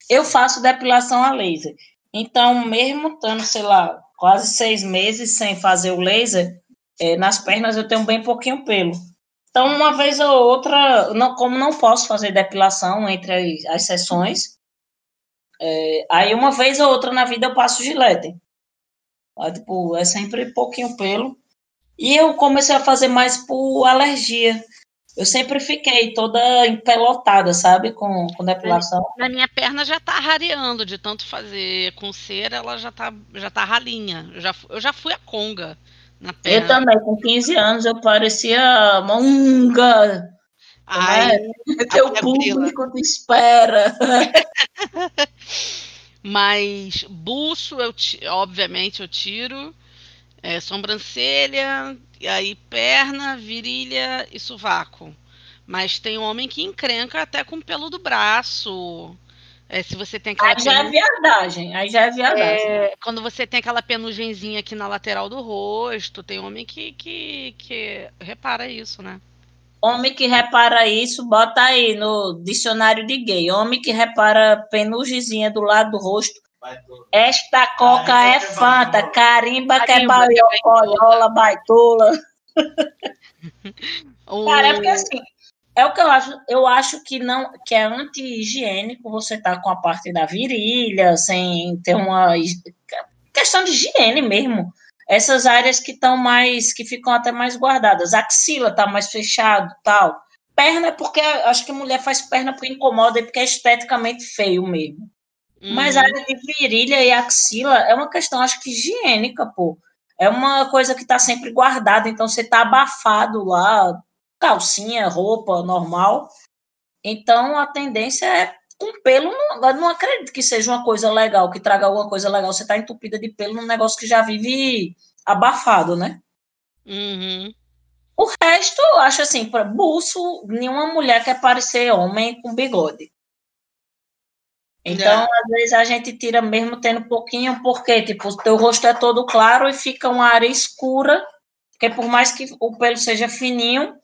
Speaker 2: eu faço depilação a laser. Então, mesmo estando, sei lá, quase seis meses sem fazer o laser, É, nas pernas eu tenho bem pouquinho pelo. Então, uma vez ou outra, não, como não posso fazer depilação entre as, as sessões, é, aí uma vez ou outra na vida eu passo gilete. Aí, tipo, é sempre pouquinho pelo. E eu comecei a fazer mais por alergia. Eu sempre fiquei toda empelotada, sabe, com, com depilação.
Speaker 1: Na minha perna já tá rareando de tanto fazer com cera, ela já tá, já tá ralinha. Eu já, eu já fui a conga na perna.
Speaker 2: Eu também, com 15 anos, eu parecia monga.
Speaker 1: Ai,
Speaker 2: é? Teu público te espera.
Speaker 1: Mas buço, eu, obviamente, eu tiro é, sobrancelha, e aí perna, virilha e sovaco. Mas tem homem que encrenca até com o pelo do braço. É, se você tem aquela
Speaker 2: aí já é viadagem, aí já é viadagem.
Speaker 1: É, quando você tem aquela penugenzinha aqui na lateral do rosto, tem homem que, que, que repara isso, né?
Speaker 2: Homem que repara isso, bota aí no dicionário de gay. Homem que repara penugemzinha do lado do rosto, esta coca é, é fanta, carimba, que é baiola, baitola. Cara, é porque assim, é o que eu acho, eu acho que não, que é anti-higiênico você estar tá com a parte da virilha, sem ter uma questão de higiene mesmo. Essas áreas que estão mais, que ficam até mais guardadas. Axila tá mais fechado, tal. Perna é porque acho que mulher faz perna porque incomoda e porque é esteticamente feio mesmo. Mas a uhum. área de virilha e axila é uma questão, acho que higiênica, pô. É uma coisa que está sempre guardada, então você está abafado lá, calcinha, roupa normal. Então a tendência é com pelo, não, não acredito que seja uma coisa legal, que traga alguma coisa legal. Você está entupida de pelo num negócio que já vive abafado, né?
Speaker 1: Uhum.
Speaker 2: O resto, acho assim, para buço, nenhuma mulher quer parecer homem com bigode. Então, é. às vezes a gente tira mesmo tendo pouquinho, porque tipo, o teu rosto é todo claro e fica uma área escura, porque por mais que o pelo seja fininho,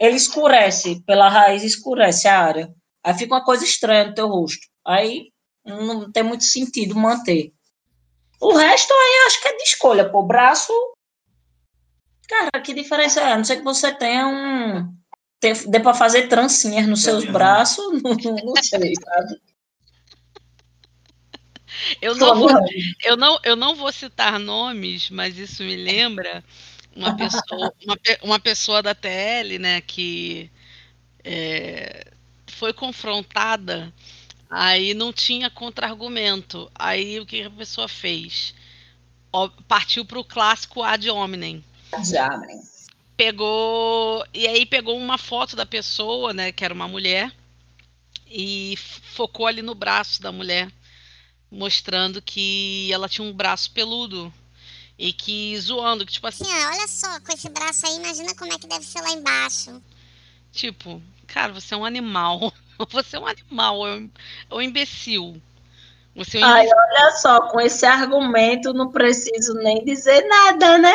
Speaker 2: ele escurece, pela raiz escurece a área. Aí fica uma coisa estranha no teu rosto. Aí não tem muito sentido manter. O resto aí acho que é de escolha, pô. Braço. Cara, que diferença é? A não sei que você tenha um. Dê pra fazer trancinhas nos seus braços, não, não sei, sabe?
Speaker 1: Eu não, vou, eu, não, eu não vou citar nomes, mas isso me lembra uma pessoa, uma, uma pessoa da TL, né, que é, foi confrontada, aí não tinha contra-argumento. Aí o que a pessoa fez? Partiu para o clássico ad hominem.
Speaker 2: Ad hominem.
Speaker 1: Pegou. E aí pegou uma foto da pessoa, né, que era uma mulher, e focou ali no braço da mulher mostrando que ela tinha um braço peludo. E que zoando, que tipo assim.
Speaker 4: Ah, olha só, com esse braço aí, imagina como é que deve ser lá embaixo.
Speaker 1: Tipo, cara, você é um animal. Você é um animal, é um, é um imbecil. Você é um
Speaker 2: Ai, olha só, com esse argumento não preciso nem dizer nada, né?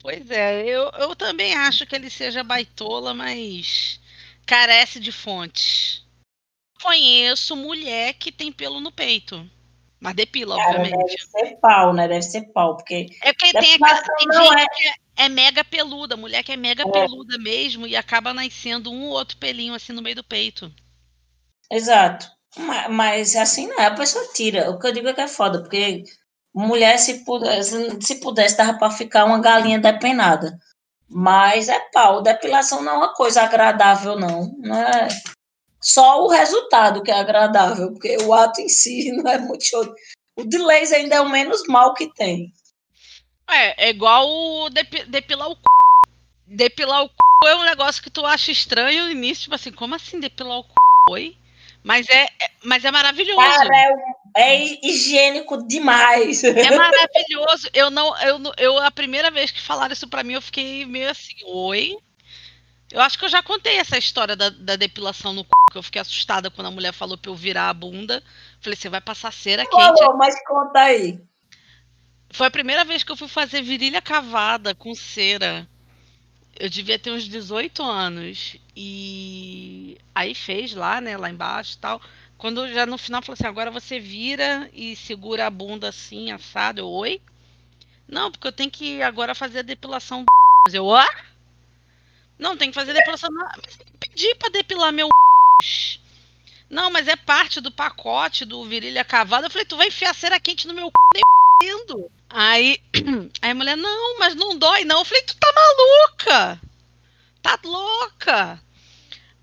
Speaker 1: Pois é, eu, eu também acho que ele seja baitola, mas carece de fontes conheço mulher que tem pelo no peito. Mas depila, Cara, obviamente.
Speaker 2: Deve ser pau, né? Deve ser pau, porque.
Speaker 1: É porque tem, aquela, tem gente é... que é, é, mega peluda, mulher que é mega é. peluda mesmo e acaba nascendo um ou outro pelinho assim no meio do peito.
Speaker 2: Exato. Mas, mas assim não é, a pessoa tira. O que eu digo é que é foda, porque mulher, se pudesse, se pudesse, dava pra ficar uma galinha depenada. Mas é pau. Depilação não é uma coisa agradável, não. Não é só o resultado que é agradável, porque o ato em si não é muito show. O de laser ainda é o menos mal que tem.
Speaker 1: É, é igual o depi depilar o c... Depilar o c... é um negócio que tu acha estranho no início, tipo assim, como assim depilar o c... Oi? Mas é, é, mas é maravilhoso.
Speaker 2: Cara, é, é, higiênico demais.
Speaker 1: É maravilhoso. Eu não, eu, eu a primeira vez que falaram isso para mim, eu fiquei meio assim, oi. Eu acho que eu já contei essa história da, da depilação no c... que eu fiquei assustada quando a mulher falou pra eu virar a bunda. Falei, você vai passar cera quente.
Speaker 2: Falou, mas conta aí.
Speaker 1: Foi a primeira vez que eu fui fazer virilha cavada com cera. Eu devia ter uns 18 anos. E aí fez lá, né, lá embaixo e tal. Quando já no final falou assim, agora você vira e segura a bunda assim, assado. Eu, oi? Não, porque eu tenho que agora fazer a depilação. Eu, ah? Não, tem que fazer depilação. Pedi pra depilar meu. Não, mas é parte do pacote do virilha cavada. Eu falei, tu vai enfiar cera quente no meu c... nem. Aí, aí a mulher, não, mas não dói não. Eu falei, tu tá maluca? Tá louca?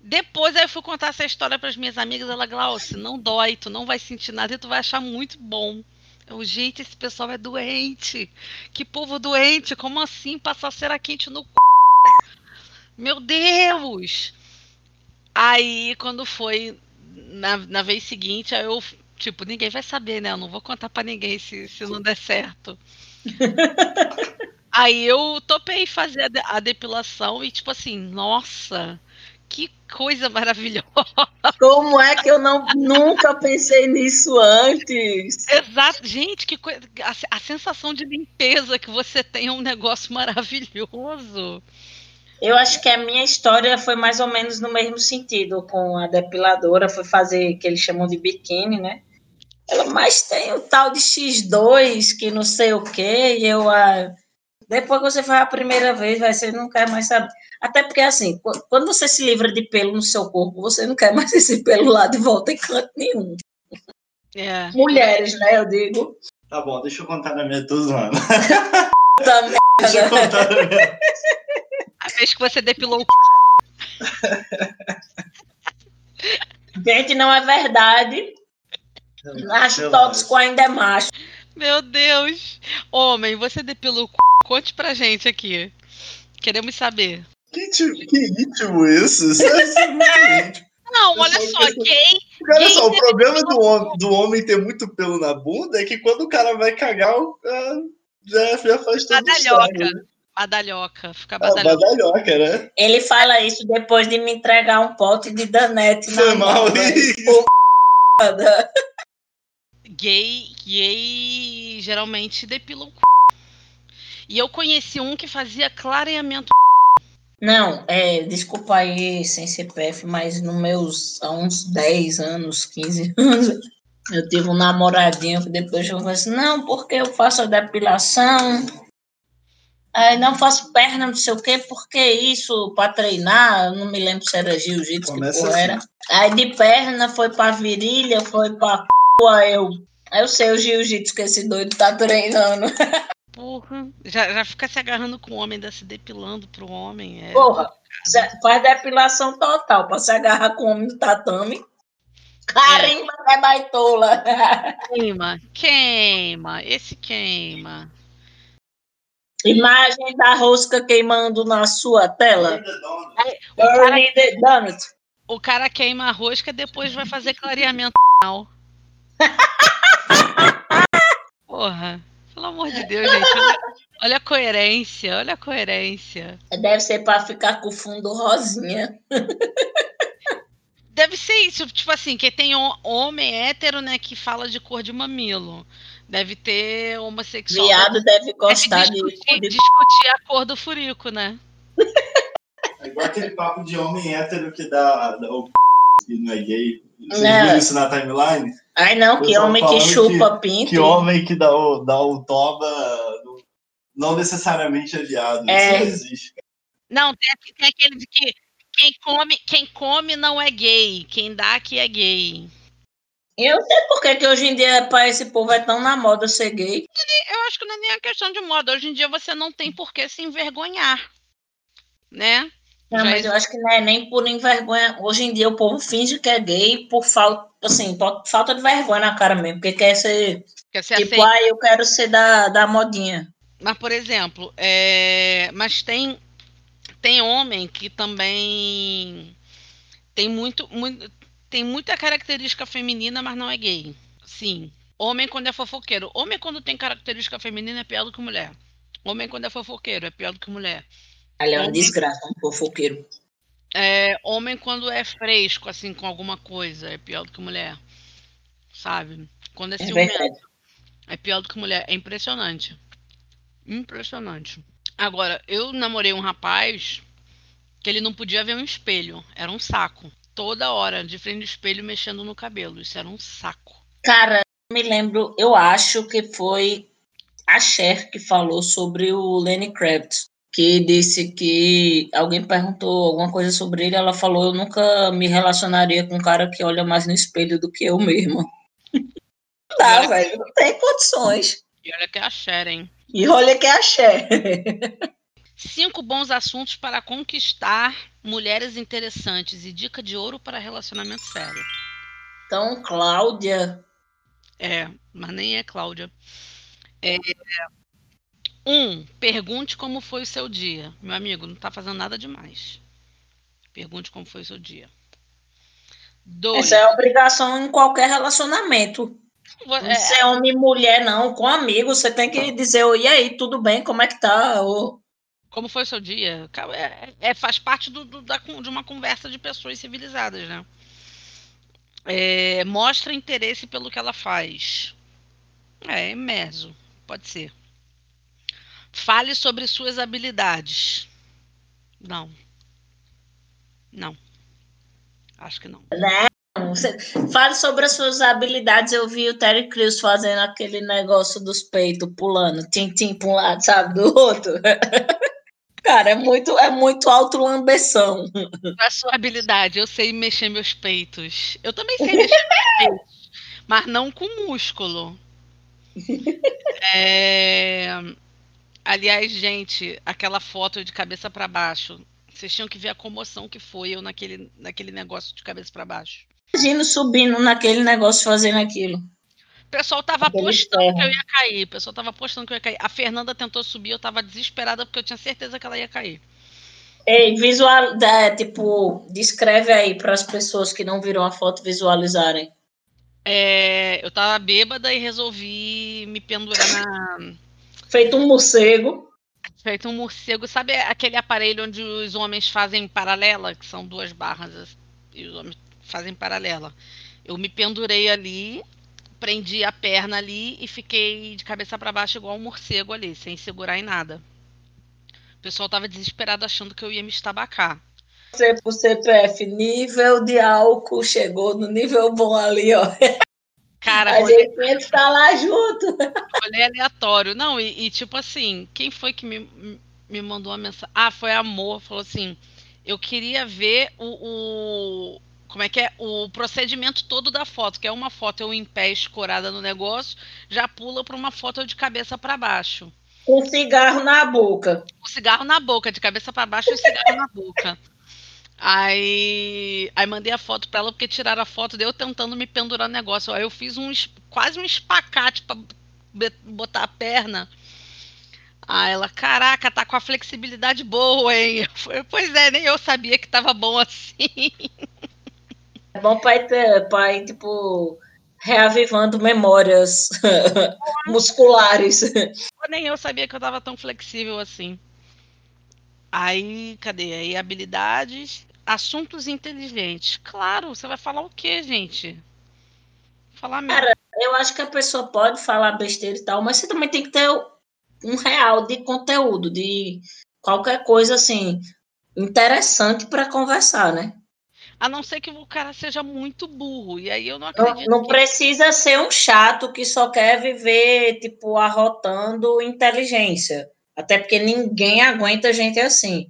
Speaker 1: Depois aí eu fui contar essa história para as minhas amigas. Ela, Glaucia, não dói, tu não vai sentir nada e tu vai achar muito bom. Eu, gente, esse pessoal é doente. Que povo doente. Como assim passar cera quente no c... Meu Deus! Aí, quando foi na, na vez seguinte, aí eu, tipo, ninguém vai saber, né? Eu não vou contar para ninguém se, se não der certo. aí eu topei fazer a, a depilação e, tipo assim, nossa, que coisa maravilhosa.
Speaker 2: Como é que eu não, nunca pensei nisso antes?
Speaker 1: Exato, gente, que coisa. A, a sensação de limpeza que você tem é um negócio maravilhoso.
Speaker 2: Eu acho que a minha história foi mais ou menos no mesmo sentido, com a depiladora, foi fazer que eles chamam de biquíni, né? Ela, mas tem o tal de X2, que não sei o quê, e eu, ah, depois que você faz a primeira vez, vai, você não quer mais saber. Até porque, assim, quando você se livra de pelo no seu corpo, você não quer mais esse pelo lá de volta em canto nenhum.
Speaker 1: É.
Speaker 2: Mulheres, né, eu digo.
Speaker 3: Tá bom, deixa eu contar na minha, tô zoando.
Speaker 2: Também.
Speaker 3: deixa eu contar na minha.
Speaker 1: A vez que você depilou o
Speaker 2: Gente, não é verdade. Macho tóxico ainda é macho.
Speaker 1: Meu Deus! Homem, você depilou o c... Conte pra gente aqui. Queremos saber.
Speaker 3: Que, íntimo- que íntimo isso? Isso é muito íntimo.
Speaker 1: Não, olha
Speaker 3: só-
Speaker 1: gay.
Speaker 3: Olha
Speaker 1: gay
Speaker 3: só, o problema do homem, do homem ter muito pelo na bunda é que quando o cara vai cagar, o- ah, já, já faz todo o estrago, né?
Speaker 1: Badalhoca, fica
Speaker 3: Ah,
Speaker 1: badalhoca.
Speaker 3: badalhoca, né?
Speaker 2: Ele fala isso depois de me entregar um pote de danete na
Speaker 3: Foi mal
Speaker 2: mão. né?
Speaker 3: isso.
Speaker 2: Foda.
Speaker 1: Gay, gay geralmente depila o c... E eu conheci um que fazia clareamento.
Speaker 2: Não, é, desculpa aí, sem CPF, mas nos meus, há uns 10 anos, 15 anos, eu tive um namoradinho que depois eu falei assim, não, porque eu faço a depilação, aí não faço perna, não sei o quê, porque isso, para treinar, eu não me lembro se era jiu-jitsu, que porra
Speaker 3: assim.
Speaker 2: era. Aí de perna foi pra virilha, foi pra c... aí eu, aí eu sei o jiu-jitsu que esse doido tá treinando.
Speaker 1: Porra. Já, já fica se agarrando com o homem, ainda se depilando pro homem. É...
Speaker 2: Porra, faz depilação total pra se agarrar com o homem do tatame. Carimba é baitola.
Speaker 1: Queima, queima, esse queima.
Speaker 2: Imagem da rosca queimando na sua tela.
Speaker 1: cara-
Speaker 2: Burning the donut.
Speaker 1: O cara queima a rosca, depois vai fazer clareamento. anal. Porra, pelo amor de Deus, gente. Olha, olha a coerência, olha a coerência.
Speaker 2: Deve ser pra ficar com o fundo rosinha.
Speaker 1: Deve ser isso, tipo assim, que tem ho- homem hétero, né, que fala de cor de mamilo. Deve ter homossexual.
Speaker 2: Viado deve
Speaker 1: deve
Speaker 2: gostar de,
Speaker 1: discutir,
Speaker 2: de-
Speaker 1: discutir a cor do furico, né?
Speaker 3: É igual aquele papo de homem hétero que dá, dá o e não é gay. Vocês
Speaker 2: Não.
Speaker 3: viram isso na timeline?
Speaker 2: Ai, não, que
Speaker 3: Pessoal
Speaker 2: homem que chupa pinto.
Speaker 3: Que homem que dá o, dá o toba não- não necessariamente é viado.
Speaker 2: É.
Speaker 3: Isso não existe.
Speaker 1: Não, tem, tem aquele de que quem come, quem come não é gay, quem dá que é gay.
Speaker 2: Eu não sei por que hoje em dia para esse povo é tão na moda ser gay.
Speaker 1: Eu acho que não é nem a questão de moda. Hoje em dia você não tem por que se envergonhar, né?
Speaker 2: Não,
Speaker 1: Já
Speaker 2: mas eu acho que não é nem por envergonha. Hoje em dia o povo finge que é gay por falta, assim, por falta de vergonha na cara mesmo, porque quer ser,
Speaker 1: Quer ser
Speaker 2: tipo, ah, eu quero ser da, da modinha.
Speaker 1: Mas, por exemplo, é, mas tem, tem homem que também tem muito, muito, tem muita característica feminina, mas não é gay. Sim. Homem quando é fofoqueiro. Homem quando tem característica feminina é pior do que mulher. Homem quando é fofoqueiro é pior do que mulher.
Speaker 2: Ali é uma
Speaker 1: Homem-
Speaker 2: desgraça, um fofoqueiro.
Speaker 1: É, homem quando é fresco, assim, com alguma coisa, é pior do que mulher. Sabe? Quando é
Speaker 2: É
Speaker 1: ciumento,
Speaker 2: verdade.
Speaker 1: é pior do que mulher. É impressionante. Impressionante. Agora, eu namorei um rapaz que ele não podia ver um espelho. Era um saco. Toda hora, de frente do espelho, mexendo no cabelo. Isso era um saco.
Speaker 2: Cara, me lembro, eu acho que foi a Cher que falou sobre o Lenny Kravitz, que disse que alguém perguntou alguma coisa sobre ele, ela falou, eu nunca me relacionaria com um cara que olha mais no espelho do que eu mesma. Não dá, velho, não tem condições.
Speaker 1: E olha que é a Cher, hein?
Speaker 2: E olha que é a Cher.
Speaker 1: Cinco bons assuntos para conquistar mulheres interessantes e dica de ouro para relacionamento sério.
Speaker 2: Então, Cláudia.
Speaker 1: É, mas nem é Cláudia. É, um, pergunte como foi o seu dia. Meu amigo, não está fazendo nada demais. Pergunte como foi o seu dia. Dois.
Speaker 2: Essa é obrigação em qualquer relacionamento. Não
Speaker 1: é,
Speaker 2: ser homem e mulher, não. Com amigo, você tem que dizer, e aí, tudo bem? Como é que tá? Ou...
Speaker 1: como foi o seu dia? É, é- faz parte do, do- da de uma conversa de pessoas civilizadas, né? É, mostra interesse pelo que ela faz. É, meso, pode ser. Fale sobre suas habilidades. Não. Não. Acho que não.
Speaker 2: Você fale sobre as suas habilidades. Eu vi o Terry Crews fazendo aquele negócio dos peitos, pulando, tim-tim para um lado, sabe, do outro. Cara, é muito, é muito autolambeção.
Speaker 1: Qual é a sua habilidade? Eu sei mexer meus peitos. Eu também sei mexer meus peitos, mas não com músculo. É, Aliás, gente, aquela foto de cabeça para baixo. Vocês tinham que ver a comoção que foi eu naquele, naquele negócio de cabeça para baixo.
Speaker 2: Imagina subindo naquele negócio fazendo aquilo.
Speaker 1: O pessoal tava apostando que eu ia cair. O pessoal tava apostando que eu ia cair. A Fernanda tentou subir, eu tava desesperada porque eu tinha certeza que ela ia cair.
Speaker 2: Ei, visual, é, tipo, descreve aí para as pessoas que não viram a foto visualizarem.
Speaker 1: É, eu tava bêbada e resolvi me pendurar na,
Speaker 2: Feito um morcego.
Speaker 1: Feito um morcego. Sabe aquele aparelho onde os homens fazem paralela, que são duas barras e os homens fazem paralela? Eu me pendurei ali, prendi a perna ali e fiquei de cabeça para baixo igual um morcego ali, sem segurar em nada. O pessoal tava desesperado achando que eu ia me estabacar.
Speaker 2: Você pro CPF, nível de álcool chegou no nível bom ali, ó.
Speaker 1: Cara,
Speaker 2: A
Speaker 1: rolê,
Speaker 2: gente que estar lá junto.
Speaker 1: rolê aleatório. Não, e, e tipo assim, quem foi que me, me mandou uma mensagem? Ah, foi a Amor, falou assim: eu queria ver o, o- Como é que é? O procedimento todo da foto, que é uma foto eu em pé escorada no negócio, já pula para uma foto de cabeça para baixo.
Speaker 2: Com cigarro na boca.
Speaker 1: O cigarro na boca, de cabeça para baixo e o cigarro na boca. Aí, aí mandei a foto para ela porque tiraram a foto de eu tentando me pendurar no negócio. Aí eu fiz um quase um espacate para botar a perna. Aí ela, caraca, tá com a flexibilidade boa, hein? Eu falei, pois é, nem eu sabia que tava bom assim.
Speaker 2: É bom para ter- pra ir, tipo, reavivando memórias musculares.
Speaker 1: Nem eu sabia que eu tava tão flexível assim. Aí, cadê? Aí, habilidades, assuntos inteligentes. Claro, você vai falar o quê, gente? Falar mesmo.
Speaker 2: Cara, Eu acho que a pessoa pode falar besteira e tal, mas você também tem que ter um real de conteúdo, de qualquer coisa assim interessante para conversar, né?
Speaker 1: A não ser que o cara seja muito burro. E aí eu não
Speaker 2: Não,
Speaker 1: acredito.
Speaker 2: não
Speaker 1: que-
Speaker 2: precisa ser um chato que só quer viver, tipo, arrotando inteligência. Até porque ninguém aguenta gente assim.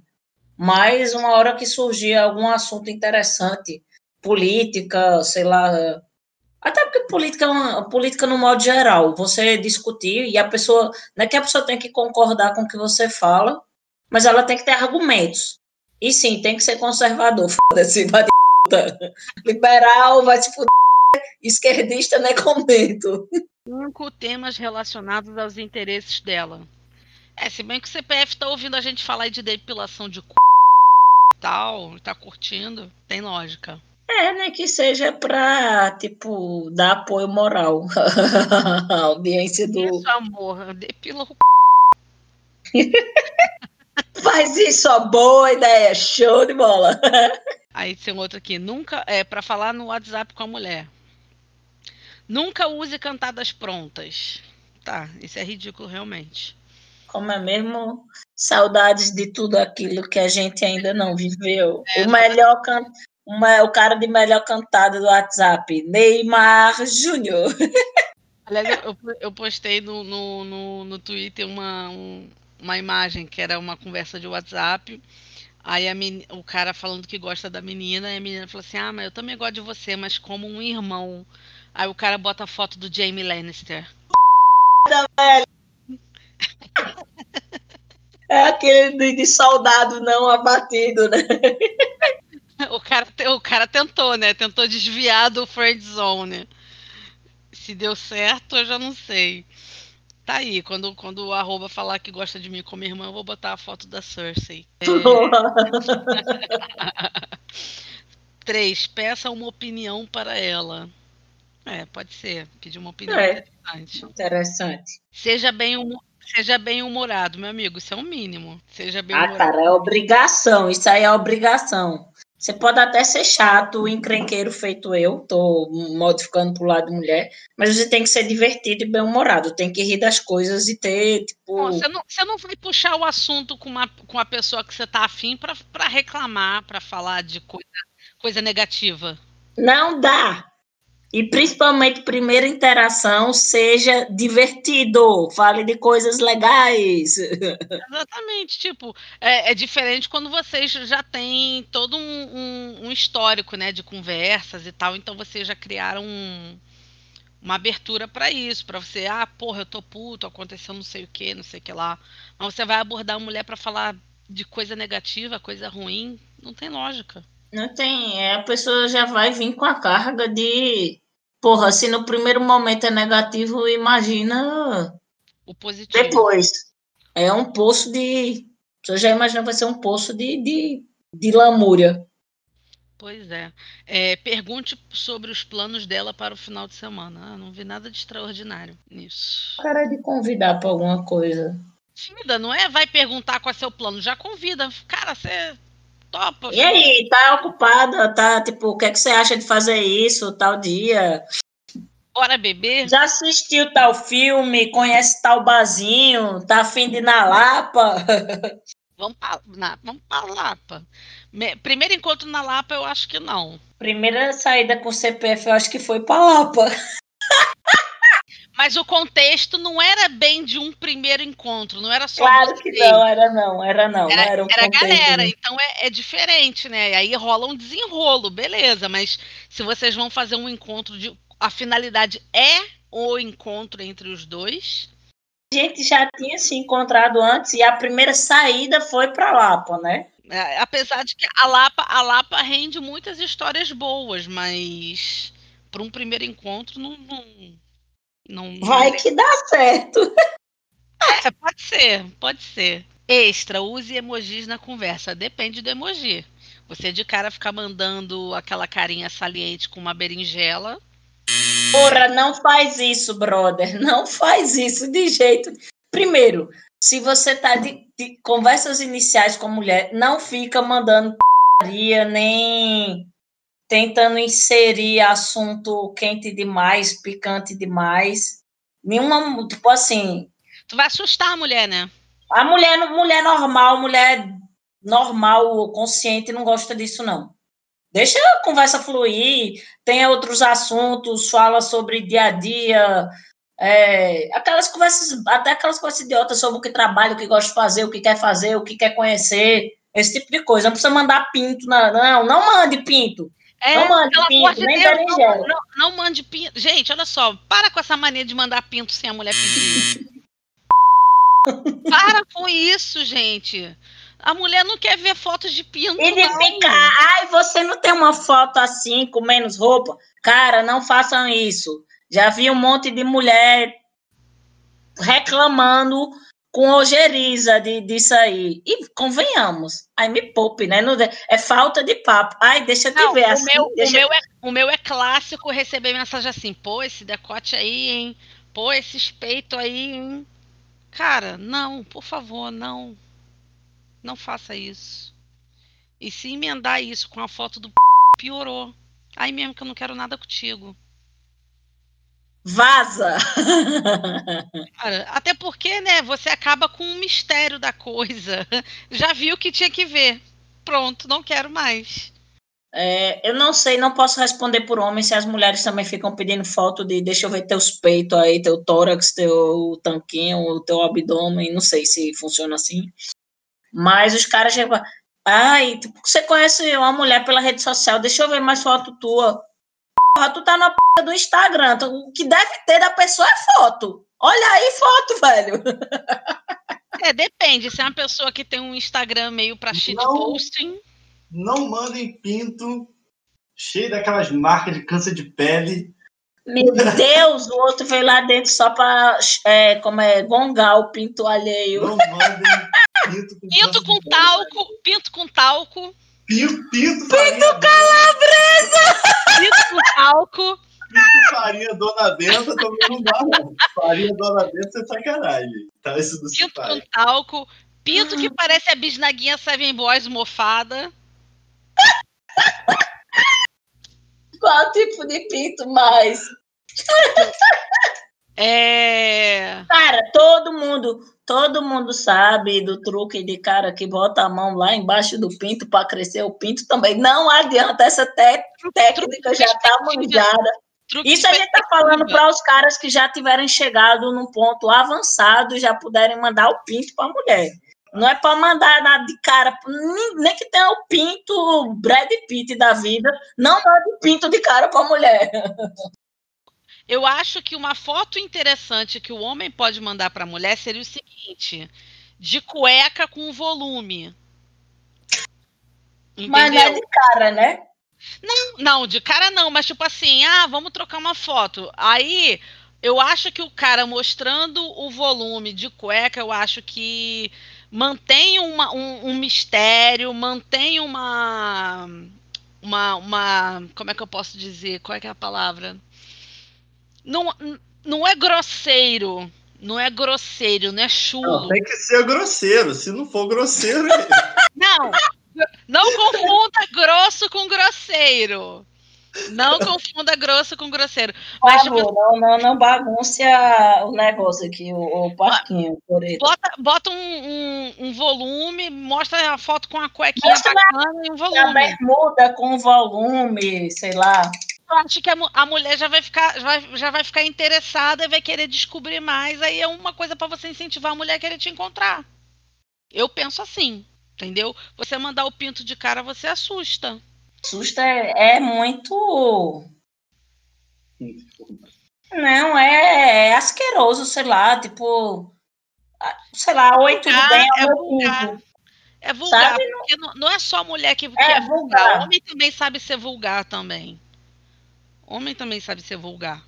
Speaker 2: Mas uma hora que surgir algum assunto interessante, política, sei lá. Até porque política, é política no modo geral, você discutir e a pessoa. Não é que a pessoa tem que concordar com o que você fala, mas ela tem que ter argumentos. E sim, tem que ser conservador. Foda-se, vai Liberal, vai se fuder. Esquerdista, nem comento.
Speaker 1: Cinco temas relacionados aos interesses dela. É, se bem que o CPF tá ouvindo a gente falar de depilação de c... tal, tá curtindo, tem lógica.
Speaker 2: É, né? Que seja pra, tipo, dar apoio moral à audiência do.
Speaker 1: Isso, amor, depila o c...
Speaker 2: Faz isso, ó, boa ideia, show de bola.
Speaker 1: Aí tem outro aqui. Nunca. É para falar no WhatsApp com a mulher. Nunca use cantadas prontas. Tá, isso é ridículo realmente.
Speaker 2: Como é mesmo? Saudades de tudo aquilo que a gente ainda não viveu.
Speaker 1: É,
Speaker 2: o melhor can... uma, o cara de melhor cantada do WhatsApp, Neymar Júnior.
Speaker 1: Aliás, eu, eu postei no, no, no, no Twitter uma, um- uma imagem que era uma conversa de WhatsApp. Aí a meni- o cara falando que gosta da menina, e a menina falou assim: Ah, mas eu também gosto de você, mas como um irmão. Aí o cara bota a foto do Jamie Lannister.
Speaker 2: É aquele de, de soldado não abatido, né?
Speaker 1: O cara, o cara tentou, né? Tentou desviar do friend zone. Se deu certo, eu já não sei. Tá aí, quando, quando o arroba falar que gosta de mim como irmã, eu vou botar a foto da Cersei. É, três, peça uma opinião para ela. É, pode ser. Pedir uma opinião
Speaker 2: É.
Speaker 1: interessante.
Speaker 2: Interessante.
Speaker 1: Seja bem, humo- seja bem humorado, meu amigo. Isso é o mínimo. Seja bem
Speaker 2: Ah,
Speaker 1: humorado.
Speaker 2: cara, é obrigação. Isso aí é obrigação. Você pode até ser chato, encrenqueiro feito eu, tô modificando pro lado de mulher, mas você tem que ser divertido e bem-humorado, tem que rir das coisas e ter, tipo.
Speaker 1: Você não, você não vai puxar o assunto com, uma, com a pessoa que você tá afim pra reclamar, pra falar de coisa, coisa negativa.
Speaker 2: Não dá. E principalmente primeira interação, seja divertido, fale de coisas legais.
Speaker 1: Exatamente, tipo, é, é diferente quando vocês já têm todo um, um- um histórico, né, de conversas e tal, então vocês já criaram um- uma abertura pra isso, pra você, ah, porra, eu tô puto, aconteceu não sei o que, não sei o que lá. Mas você vai abordar a mulher pra falar de coisa negativa, coisa ruim, não tem lógica.
Speaker 2: Não tem, é, a pessoa já vai vir com a carga de, porra, se no primeiro momento é negativo, imagina
Speaker 1: O positivo.
Speaker 2: depois. É um poço de, você já imagina vai ser um poço de, de, de lamúria.
Speaker 1: Pois é. É, Pergunte sobre os planos dela para o final de semana. Ah, não vi nada de extraordinário nisso.
Speaker 2: Cara de convidar para alguma coisa.
Speaker 1: Vida, não é vai perguntar qual é seu plano, já convida. Cara, você topa.
Speaker 2: E aí, tá ocupada, tá, tipo, o que é que você acha de fazer isso, tal dia?
Speaker 1: Bora beber?
Speaker 2: Já assistiu tal filme, conhece tal barzinho, tá afim de ir na Lapa?
Speaker 1: Vamos pra, na, vamos pra Lapa. Me- primeiro encontro na Lapa, eu acho que não.
Speaker 2: Primeira saída com CPF, eu acho que foi pra Lapa.
Speaker 1: Mas o contexto não era bem de um primeiro encontro, não era só
Speaker 2: Claro que
Speaker 1: você.
Speaker 2: não, era não, era não.
Speaker 1: Era,
Speaker 2: era um
Speaker 1: era galera, então é, é diferente, né? Aí rola um desenrolo, beleza, mas se vocês vão fazer um encontro de. A finalidade é o encontro entre os dois.
Speaker 2: A gente já tinha se encontrado antes e a primeira saída foi pra Lapa, né?
Speaker 1: É, apesar de que a Lapa, a Lapa rende muitas histórias boas, mas para um primeiro encontro não. não, não- não
Speaker 2: Vai que dá certo.
Speaker 1: É, pode ser, pode ser. Extra, use emojis na conversa. Depende do emoji. Você de cara ficar mandando aquela carinha saliente com uma berinjela.
Speaker 2: Porra, não faz isso, brother. Não faz isso de jeito. Primeiro, se você tá de, de conversas iniciais com mulher, não fica mandando p***aria, nem tentando inserir assunto quente demais, picante demais. Nenhuma, tipo assim,
Speaker 1: Tu vai assustar a mulher, né?
Speaker 2: a mulher, mulher normal, mulher normal, consciente, não gosta disso, não. Deixa a conversa fluir, tem outros assuntos, fala sobre dia a dia, é, aquelas conversas, até aquelas conversas idiotas sobre o que trabalha, o que gosta de fazer, o que quer fazer, o que quer conhecer, esse tipo de coisa. Não precisa mandar pinto, na, não, não mande pinto.
Speaker 1: É,
Speaker 2: não mande pinto, nem
Speaker 1: Deus, não, não, não mande pinto. Gente, olha só, para com essa mania de mandar pinto sem a mulher pedir. para com isso, gente. A mulher não quer ver fotos de pinto,
Speaker 2: E de
Speaker 1: não.
Speaker 2: ficar, ai, você não tem uma foto assim, com menos roupa? Cara, não façam isso. Já vi um monte de mulher reclamando com ojeriza de, disso aí. E convenhamos, aí me poupe, né? Não, é falta de papo. Ai, deixa eu te
Speaker 1: Não,
Speaker 2: ver
Speaker 1: o,
Speaker 2: assim.
Speaker 1: meu, o,
Speaker 2: deixa-
Speaker 1: meu é, o meu é clássico receber mensagem assim, pô, esse decote aí, hein? Pô, esses peitos aí, hein? Cara, não, por favor, não. Não faça isso. E se emendar isso com a foto do piorou. Aí mesmo que eu não quero nada contigo.
Speaker 2: Vaza!
Speaker 1: Até porque, né, você acaba com o mistério da coisa. Já viu que tinha que ver. Pronto, não quero mais.
Speaker 2: É, eu não sei, não posso responder por homem se as mulheres também ficam pedindo foto de deixa eu ver teus peitos aí, teu tórax, teu tanquinho, teu abdômen, não sei se funciona assim. Mas os caras chegam, ai, tipo, você conhece uma mulher pela rede social, deixa eu ver mais foto tua. Porra, tu tá na p do Instagram, tu, o que deve ter da pessoa é foto. Olha aí foto, velho.
Speaker 1: É, depende. Se é uma pessoa que tem um Instagram meio pra shitposting.
Speaker 3: Não mandem pinto cheio daquelas marcas de câncer de pele.
Speaker 2: Meu Deus, o outro veio lá dentro só pra é, como é, gongar o pinto alheio.
Speaker 3: Não mandem pinto com
Speaker 1: Pinto com talco, pinto com talco,
Speaker 3: Pinto, pinto,
Speaker 2: Pinto calabresa!
Speaker 1: Pinto com talco.
Speaker 3: pinto, farinha, dona Benta também não dá, não. Farinha, dona Benta é sacanagem. Tá, isso
Speaker 1: Pinto com talco, pinto que parece a bisnaguinha Seven Boys mofada.
Speaker 2: Qual tipo de pinto mais?
Speaker 1: É.
Speaker 2: Cara, todo mundo, todo mundo sabe do truque de cara que bota a mão lá embaixo do pinto para crescer o pinto também. Não adianta, essa té- técnica já tá manjada. Isso a gente tá falando para os caras que já tiverem chegado num ponto avançado e já puderem mandar o pinto para a mulher. Não é para mandar nada de cara, nem, que tenha o pinto Brad Pitt da vida, não manda o pinto de cara para a mulher.
Speaker 1: Eu acho que uma foto interessante que o homem pode mandar para a mulher seria o seguinte: de cueca com volume.
Speaker 2: Mas não é
Speaker 1: Entendeu?
Speaker 2: de cara, né?
Speaker 1: Não, de cara não, mas tipo assim, ah, vamos trocar uma foto. Aí eu acho que o cara mostrando o volume de cueca, eu acho que mantém uma- um, um mistério, mantém uma, uma. uma. Como é que eu posso dizer? Qual é é a palavra? Não, não é grosseiro. Não é grosseiro, não é
Speaker 3: Não,
Speaker 1: chulo.
Speaker 3: tem que ser grosseiro. Se não for grosseiro, é
Speaker 1: Não, não confunda grosso com grosseiro. Não confunda grosso com grosseiro. Mas, tipo,
Speaker 2: não, não, não bagunce a- o negócio aqui, o, o parquinho, por aí.
Speaker 1: bota, bota um, um- um volume, mostra a foto com a cuequinha
Speaker 2: Mostra
Speaker 1: bacana e um
Speaker 2: A
Speaker 1: volume.
Speaker 2: bermuda com volume, sei lá.
Speaker 1: Eu acho que a, a mulher já vai, ficar, já vai, já vai ficar interessada e vai querer descobrir mais. Aí é uma coisa para você incentivar a mulher a querer te encontrar. Eu penso assim, entendeu? Você mandar o pinto de cara, você assusta.
Speaker 2: Susta é, é muito. Não, é, é asqueroso, sei lá, tipo. Sei lá, oi, tudo bem,
Speaker 1: é
Speaker 2: é o
Speaker 1: vulgar. É vulgar,
Speaker 2: Sabe?
Speaker 1: porque não, não é só a mulher que, que
Speaker 2: É
Speaker 1: é, vulgar.
Speaker 2: vulgar.
Speaker 1: Homem também sabe ser vulgar também. Homem também sabe ser vulgar.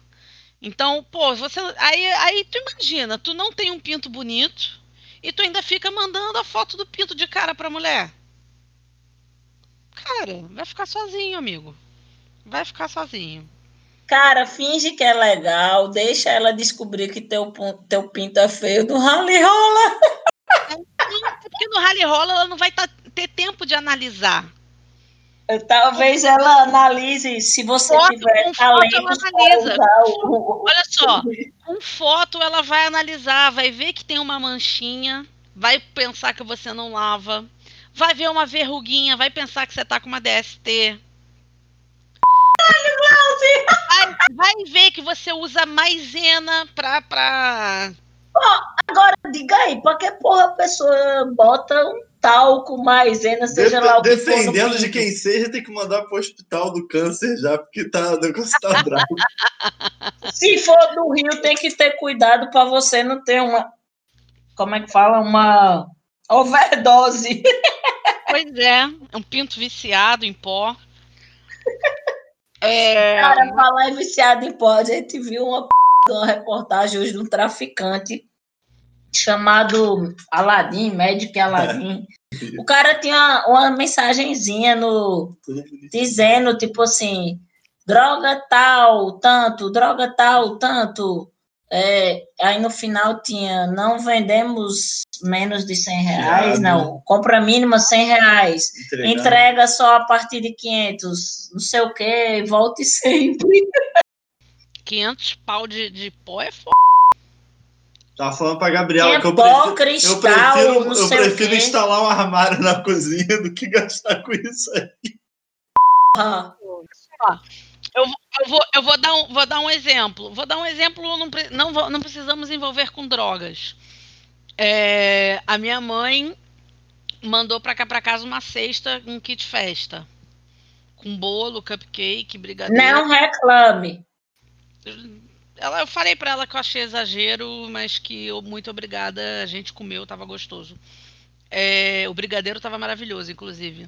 Speaker 1: Então, pô, você. Aí, aí tu imagina, tu não tem um pinto bonito e tu ainda fica mandando a foto do pinto de cara pra mulher. Cara, vai ficar sozinho, amigo. Vai ficar sozinho.
Speaker 2: Cara, finge que é legal, deixa ela descobrir que teu, teu pinto é feio do rally rola.
Speaker 1: Porque no rally rola ela não vai tá- ter tempo de analisar.
Speaker 2: Talvez ela analise se você
Speaker 1: Foto,
Speaker 2: tiver
Speaker 1: com foto
Speaker 2: talento
Speaker 1: ela
Speaker 2: para
Speaker 1: analisa.
Speaker 2: o-
Speaker 1: Olha só, com foto ela vai analisar, vai ver que tem uma manchinha, vai pensar que você não lava, vai ver uma verruguinha, vai pensar que você tá com uma DST. Vai, vai ver que você usa maisena pra, pra.
Speaker 2: Agora, diga aí, pra que porra a pessoa bota um talco, maisena, seja
Speaker 3: Dep-
Speaker 2: lá o que
Speaker 3: dependendo de quem seja, tem que mandar pro hospital do câncer já, porque tá, o negócio tá bravo.
Speaker 2: Se for do Rio, tem que ter cuidado para você não ter uma. Como é que fala? Uma overdose.
Speaker 1: Pois é, é um pinto viciado em pó. É,
Speaker 2: Cara, falar em viciado em pó. A gente viu uma, p... uma reportagem hoje de um traficante chamado Aladim, Magic Aladim. O cara tinha uma, uma mensagenzinha no,
Speaker 3: bonito.
Speaker 2: dizendo, tipo assim, droga tal, tanto, droga tal, tanto. É, aí no final tinha, não vendemos menos de 100 reais, não, compra mínima 100 reais, entrega só a partir de 500, não sei o que, volte sempre.
Speaker 1: 500 pau de, de pó é foda.
Speaker 3: Tava falando pra Gabriela
Speaker 2: Tinha
Speaker 3: que eu
Speaker 2: pó,
Speaker 3: prefiro,
Speaker 2: cristal,
Speaker 3: eu prefiro,
Speaker 2: não
Speaker 3: eu prefiro
Speaker 2: quê.
Speaker 3: instalar um armário na cozinha do que gastar com isso aí.
Speaker 2: Porra.
Speaker 1: Eu, vou- eu vou, eu vou, dar um, vou dar um exemplo. Vou dar um exemplo, não, não, não precisamos envolver com drogas. É, a minha mãe mandou pra cá pra casa uma cesta, um kit festa. Com bolo, cupcake, brigadeiro.
Speaker 2: Não reclame.
Speaker 1: Ela, eu falei pra ela que eu achei exagero, mas que eu, muito obrigada, a gente comeu, tava gostoso. É, o brigadeiro tava maravilhoso, inclusive.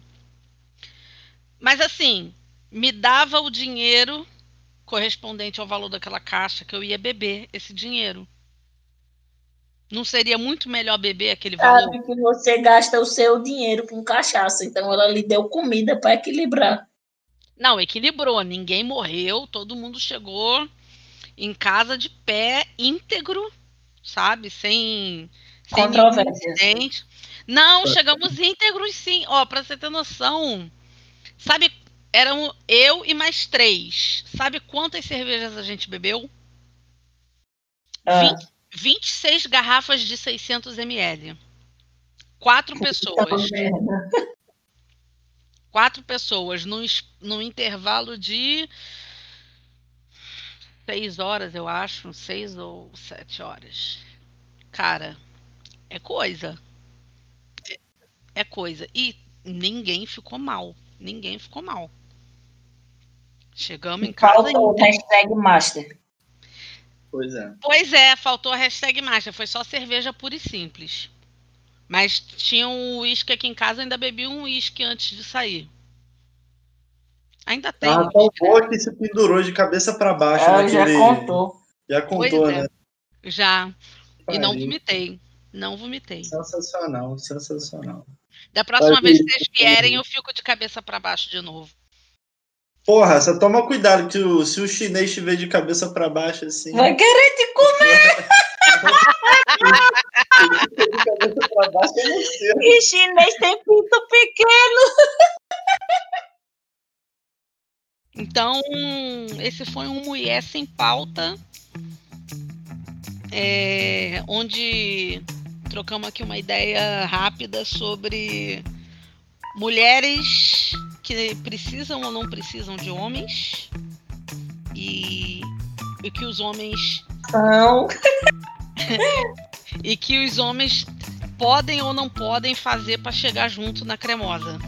Speaker 1: Mas assim, me dava o dinheiro correspondente ao valor daquela caixa que eu ia beber esse dinheiro. Não seria muito melhor beber aquele valor?
Speaker 2: Sabe que você gasta o seu dinheiro com cachaça, então ela lhe deu comida para equilibrar.
Speaker 1: Não, equilibrou. Ninguém morreu, todo mundo chegou em casa de pé íntegro, sabe? Sem, sem
Speaker 2: Controvérsias.
Speaker 1: incidente. Não, chegamos íntegros sim. Ó, pra você ter noção, sabe, eram eu e mais três. Sabe quantas cervejas a gente bebeu?
Speaker 2: Ah,
Speaker 1: 20, 26 garrafas de 600 ml. Quatro pessoas. quatro pessoas num, num intervalo de seis horas, eu acho, seis ou sete horas. Cara, é coisa. É- É coisa. E ninguém ficou mal. Ninguém ficou mal. Chegamos em casa
Speaker 2: Faltou o
Speaker 1: ainda.
Speaker 2: hashtag master.
Speaker 3: Pois é.
Speaker 1: Pois é, faltou a hashtag master. Foi só cerveja pura e simples. Mas tinha um uísque aqui em casa, ainda bebi um uísque antes de sair. Ainda tem.
Speaker 3: Ela tão boa que se pendurou de cabeça pra baixo
Speaker 2: já
Speaker 3: naquele.
Speaker 2: contou.
Speaker 3: Já contou,
Speaker 1: Pois é.
Speaker 3: né?
Speaker 1: Já. E não vomitei. Não vomitei.
Speaker 3: Sensacional, sensacional.
Speaker 1: Da próxima vez que vocês vierem, eu fico de cabeça pra baixo de novo.
Speaker 3: Porra, você toma cuidado que o- se o chinês estiver de cabeça pra baixo assim.
Speaker 2: Vai querer te comer.
Speaker 3: de cabeça pra baixo.
Speaker 2: E chinês tem pinto pequeno.
Speaker 1: Então, esse foi um Mulher Sem Pauta, é, onde trocamos aqui uma ideia rápida sobre mulheres que precisam ou não precisam de homens e o que os homens
Speaker 2: Não.
Speaker 1: e que os homens podem ou não podem fazer para chegar junto na cremosa.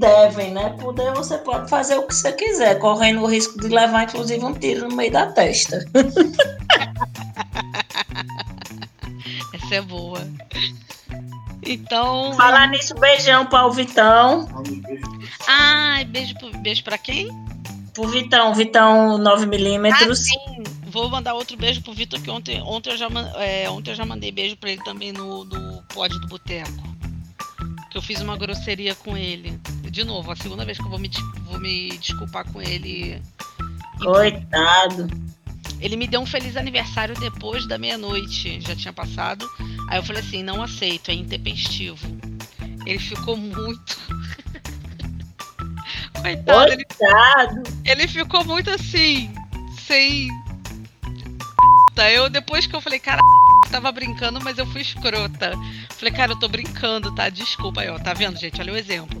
Speaker 2: Devem, né? Poder você pode fazer o que você quiser, correndo o risco de levar, inclusive, um tiro no meio da testa.
Speaker 1: Essa é boa. Então,
Speaker 2: Falar nisso, beijão para o Vitão.
Speaker 1: ai, beijo beijo para quem?
Speaker 2: Pro Vitão, Vitão 9mm.
Speaker 1: Ah, sim. Vou mandar outro beijo pro Vitor, que ontem, ontem, eu já, é, ontem eu já mandei beijo pra ele também no, no pod do Boteco. Que eu fiz uma grosseria com ele. De novo, a segunda vez que eu vou me, vou me desculpar com ele.
Speaker 2: Coitado.
Speaker 1: Ele me deu um feliz aniversário depois da meia-noite. Já tinha passado. Aí eu falei assim: não aceito, é intempestivo. Ele ficou muito. Coitado, ele,
Speaker 2: Coitado.
Speaker 1: ele ficou muito assim, sem. Tá, Eu, depois que eu falei, cara, tava brincando, mas eu fui escrota. Falei, cara, eu tô brincando, tá? Desculpa aí, ó. Tá vendo, gente? Olha o exemplo.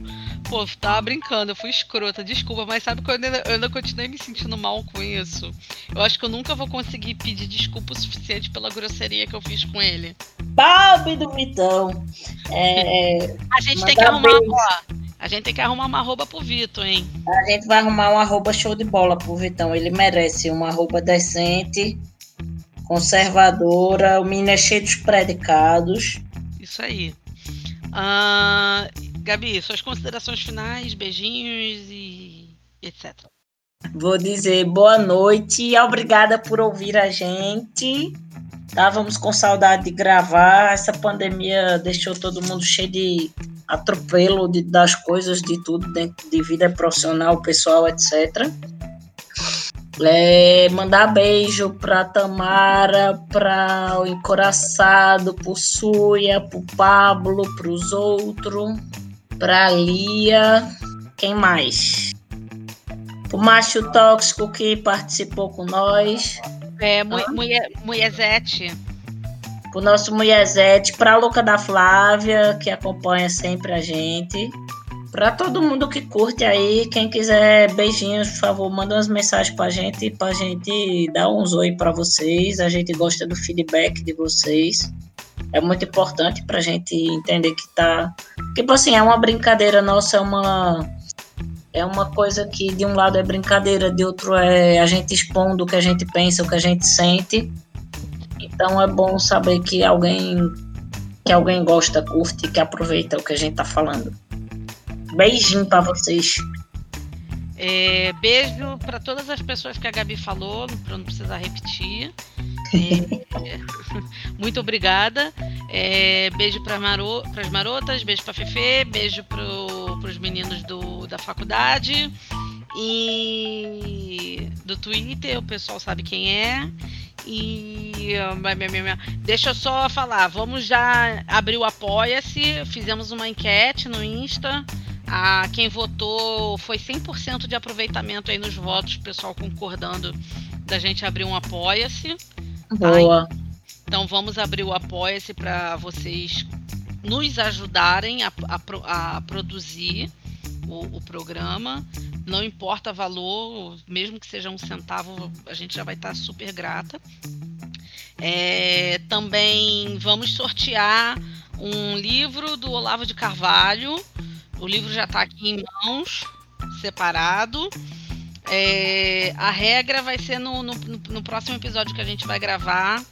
Speaker 1: Pô, tava brincando, eu fui escrota, desculpa, mas sabe que eu ainda, eu ainda continuei me sentindo mal com isso. Eu acho que eu nunca vou conseguir pedir desculpa o suficiente pela grosseria que eu fiz com ele.
Speaker 2: Pobre do Vitão. É,
Speaker 1: A gente tem que arrumar, ó. A gente tem que arrumar uma roupa pro Vitor, hein?
Speaker 2: a gente vai arrumar um arroba show de bola pro Vitão. Ele merece uma arroba decente, conservadora. O menino é cheio dos predicados.
Speaker 1: Isso aí. Ah, Gabi, suas considerações finais, beijinhos e etc.
Speaker 2: Vou dizer boa noite e obrigada por ouvir a gente. Estávamos com saudade de gravar. Essa pandemia deixou todo mundo cheio de atropelo de- das coisas, de tudo, dentro de vida profissional, pessoal, etc. É, mandar beijo para Tamara, para o Encoraçado, para o Suia, para o Pablo, para os outros, para Lia. Quem mais? O macho tóxico que participou com nós,
Speaker 1: É, mu
Speaker 2: Ah.
Speaker 1: mulher, mulherzete.
Speaker 2: o nosso Mulherzete, para a Louca da Flávia, que acompanha sempre a gente. Pra todo mundo que curte aí, quem quiser beijinhos, por favor, manda umas mensagens pra gente, pra gente dar uns oi pra vocês. A gente gosta do feedback de vocês. É muito importante pra gente entender que tá. Tipo assim, é uma brincadeira nossa, é uma. É uma coisa que de um lado é brincadeira, de outro é a gente expondo o que a gente pensa, o que a gente sente. Então é bom saber que alguém que alguém gosta, curte, que aproveita o que a gente tá falando. Beijinho para vocês.
Speaker 1: É, beijo para todas as pessoas que a Gabi falou, para não precisar repetir. É, muito obrigada. É, beijo para as marotas, beijo para Fefe, beijo para os meninos do, da faculdade e do Twitter, o pessoal sabe quem é. E deixa eu só falar, vamos já abrir o Apoia-se. Fizemos uma enquete no Insta. A, quem votou foi 100% de aproveitamento aí nos votos, pessoal concordando da gente abrir um Apoia-se.
Speaker 2: Boa.
Speaker 1: Aí, então vamos abrir o Apoia-se para vocês nos ajudarem a, a, a produzir o, o, programa. Não importa valor, mesmo que seja um centavo, a gente já vai estar super grata. É, também vamos sortear um livro do Olavo de Carvalho o livro já está aqui em mãos, separado. É, a regra vai ser no, no, no, próximo episódio que a gente vai gravar.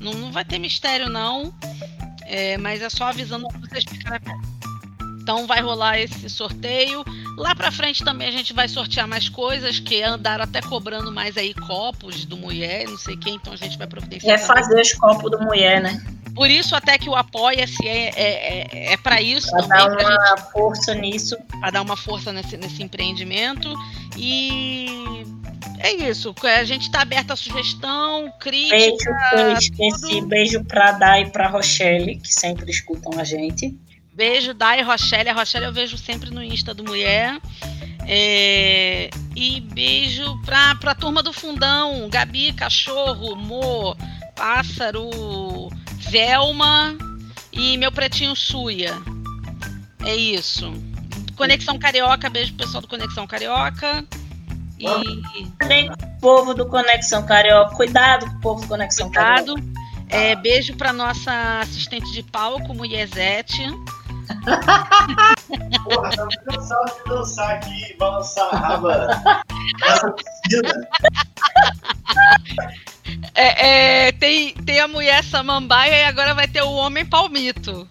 Speaker 1: Não, não vai ter mistério, não. É, mas é só avisando para vocês ficarem. Então vai rolar esse sorteio. Lá para frente também a gente vai sortear mais coisas que andaram até cobrando mais aí copos do mulher, não sei quem, então a gente vai providenciar.
Speaker 2: É fazer os copos do mulher, né?
Speaker 1: Por isso até que o apoia-se é, é, é, é para isso
Speaker 2: pra
Speaker 1: também.
Speaker 2: Dar uma gente, força nisso.
Speaker 1: Para dar uma força nesse, nesse empreendimento. E é isso. A gente está aberto a sugestão, crítica.
Speaker 2: Beijo, eu esqueci. Beijo para Dai e para Rochelle, que sempre escutam a gente.
Speaker 1: Beijo, Dai e Rochelle. A Rochelle eu vejo sempre no Insta do Mulher. É, e beijo para a turma do Fundão, Gabi, Cachorro, Mo, Pássaro, Velma e meu pretinho Suia. É isso. Conexão Carioca, beijo pro pessoal do Conexão Carioca.
Speaker 2: E. Povo do Conexão Carioca, cuidado com o povo do Conexão cuidado. Carioca.
Speaker 1: É, beijo para nossa assistente de palco, Mulherzete.
Speaker 3: Porra, tá cansado de dançar aqui, balançar a raba. Essa piscina.
Speaker 1: É, é, tem, tem a mulher samambaia e agora vai ter o homem palmito.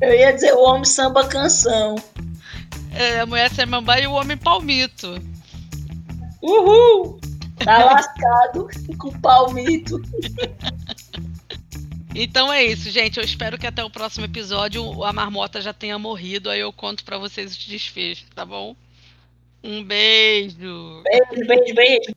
Speaker 2: Eu ia dizer o homem samba canção.
Speaker 1: É, a mulher samambaia e o homem palmito.
Speaker 2: Uhul! Tá lascado com palmito.
Speaker 1: Então é isso, gente. Eu espero que até o próximo episódio a marmota já tenha morrido. Aí eu conto para vocês o desfecho, tá bom? Um beijo.
Speaker 2: Beijo, beijo, beijo.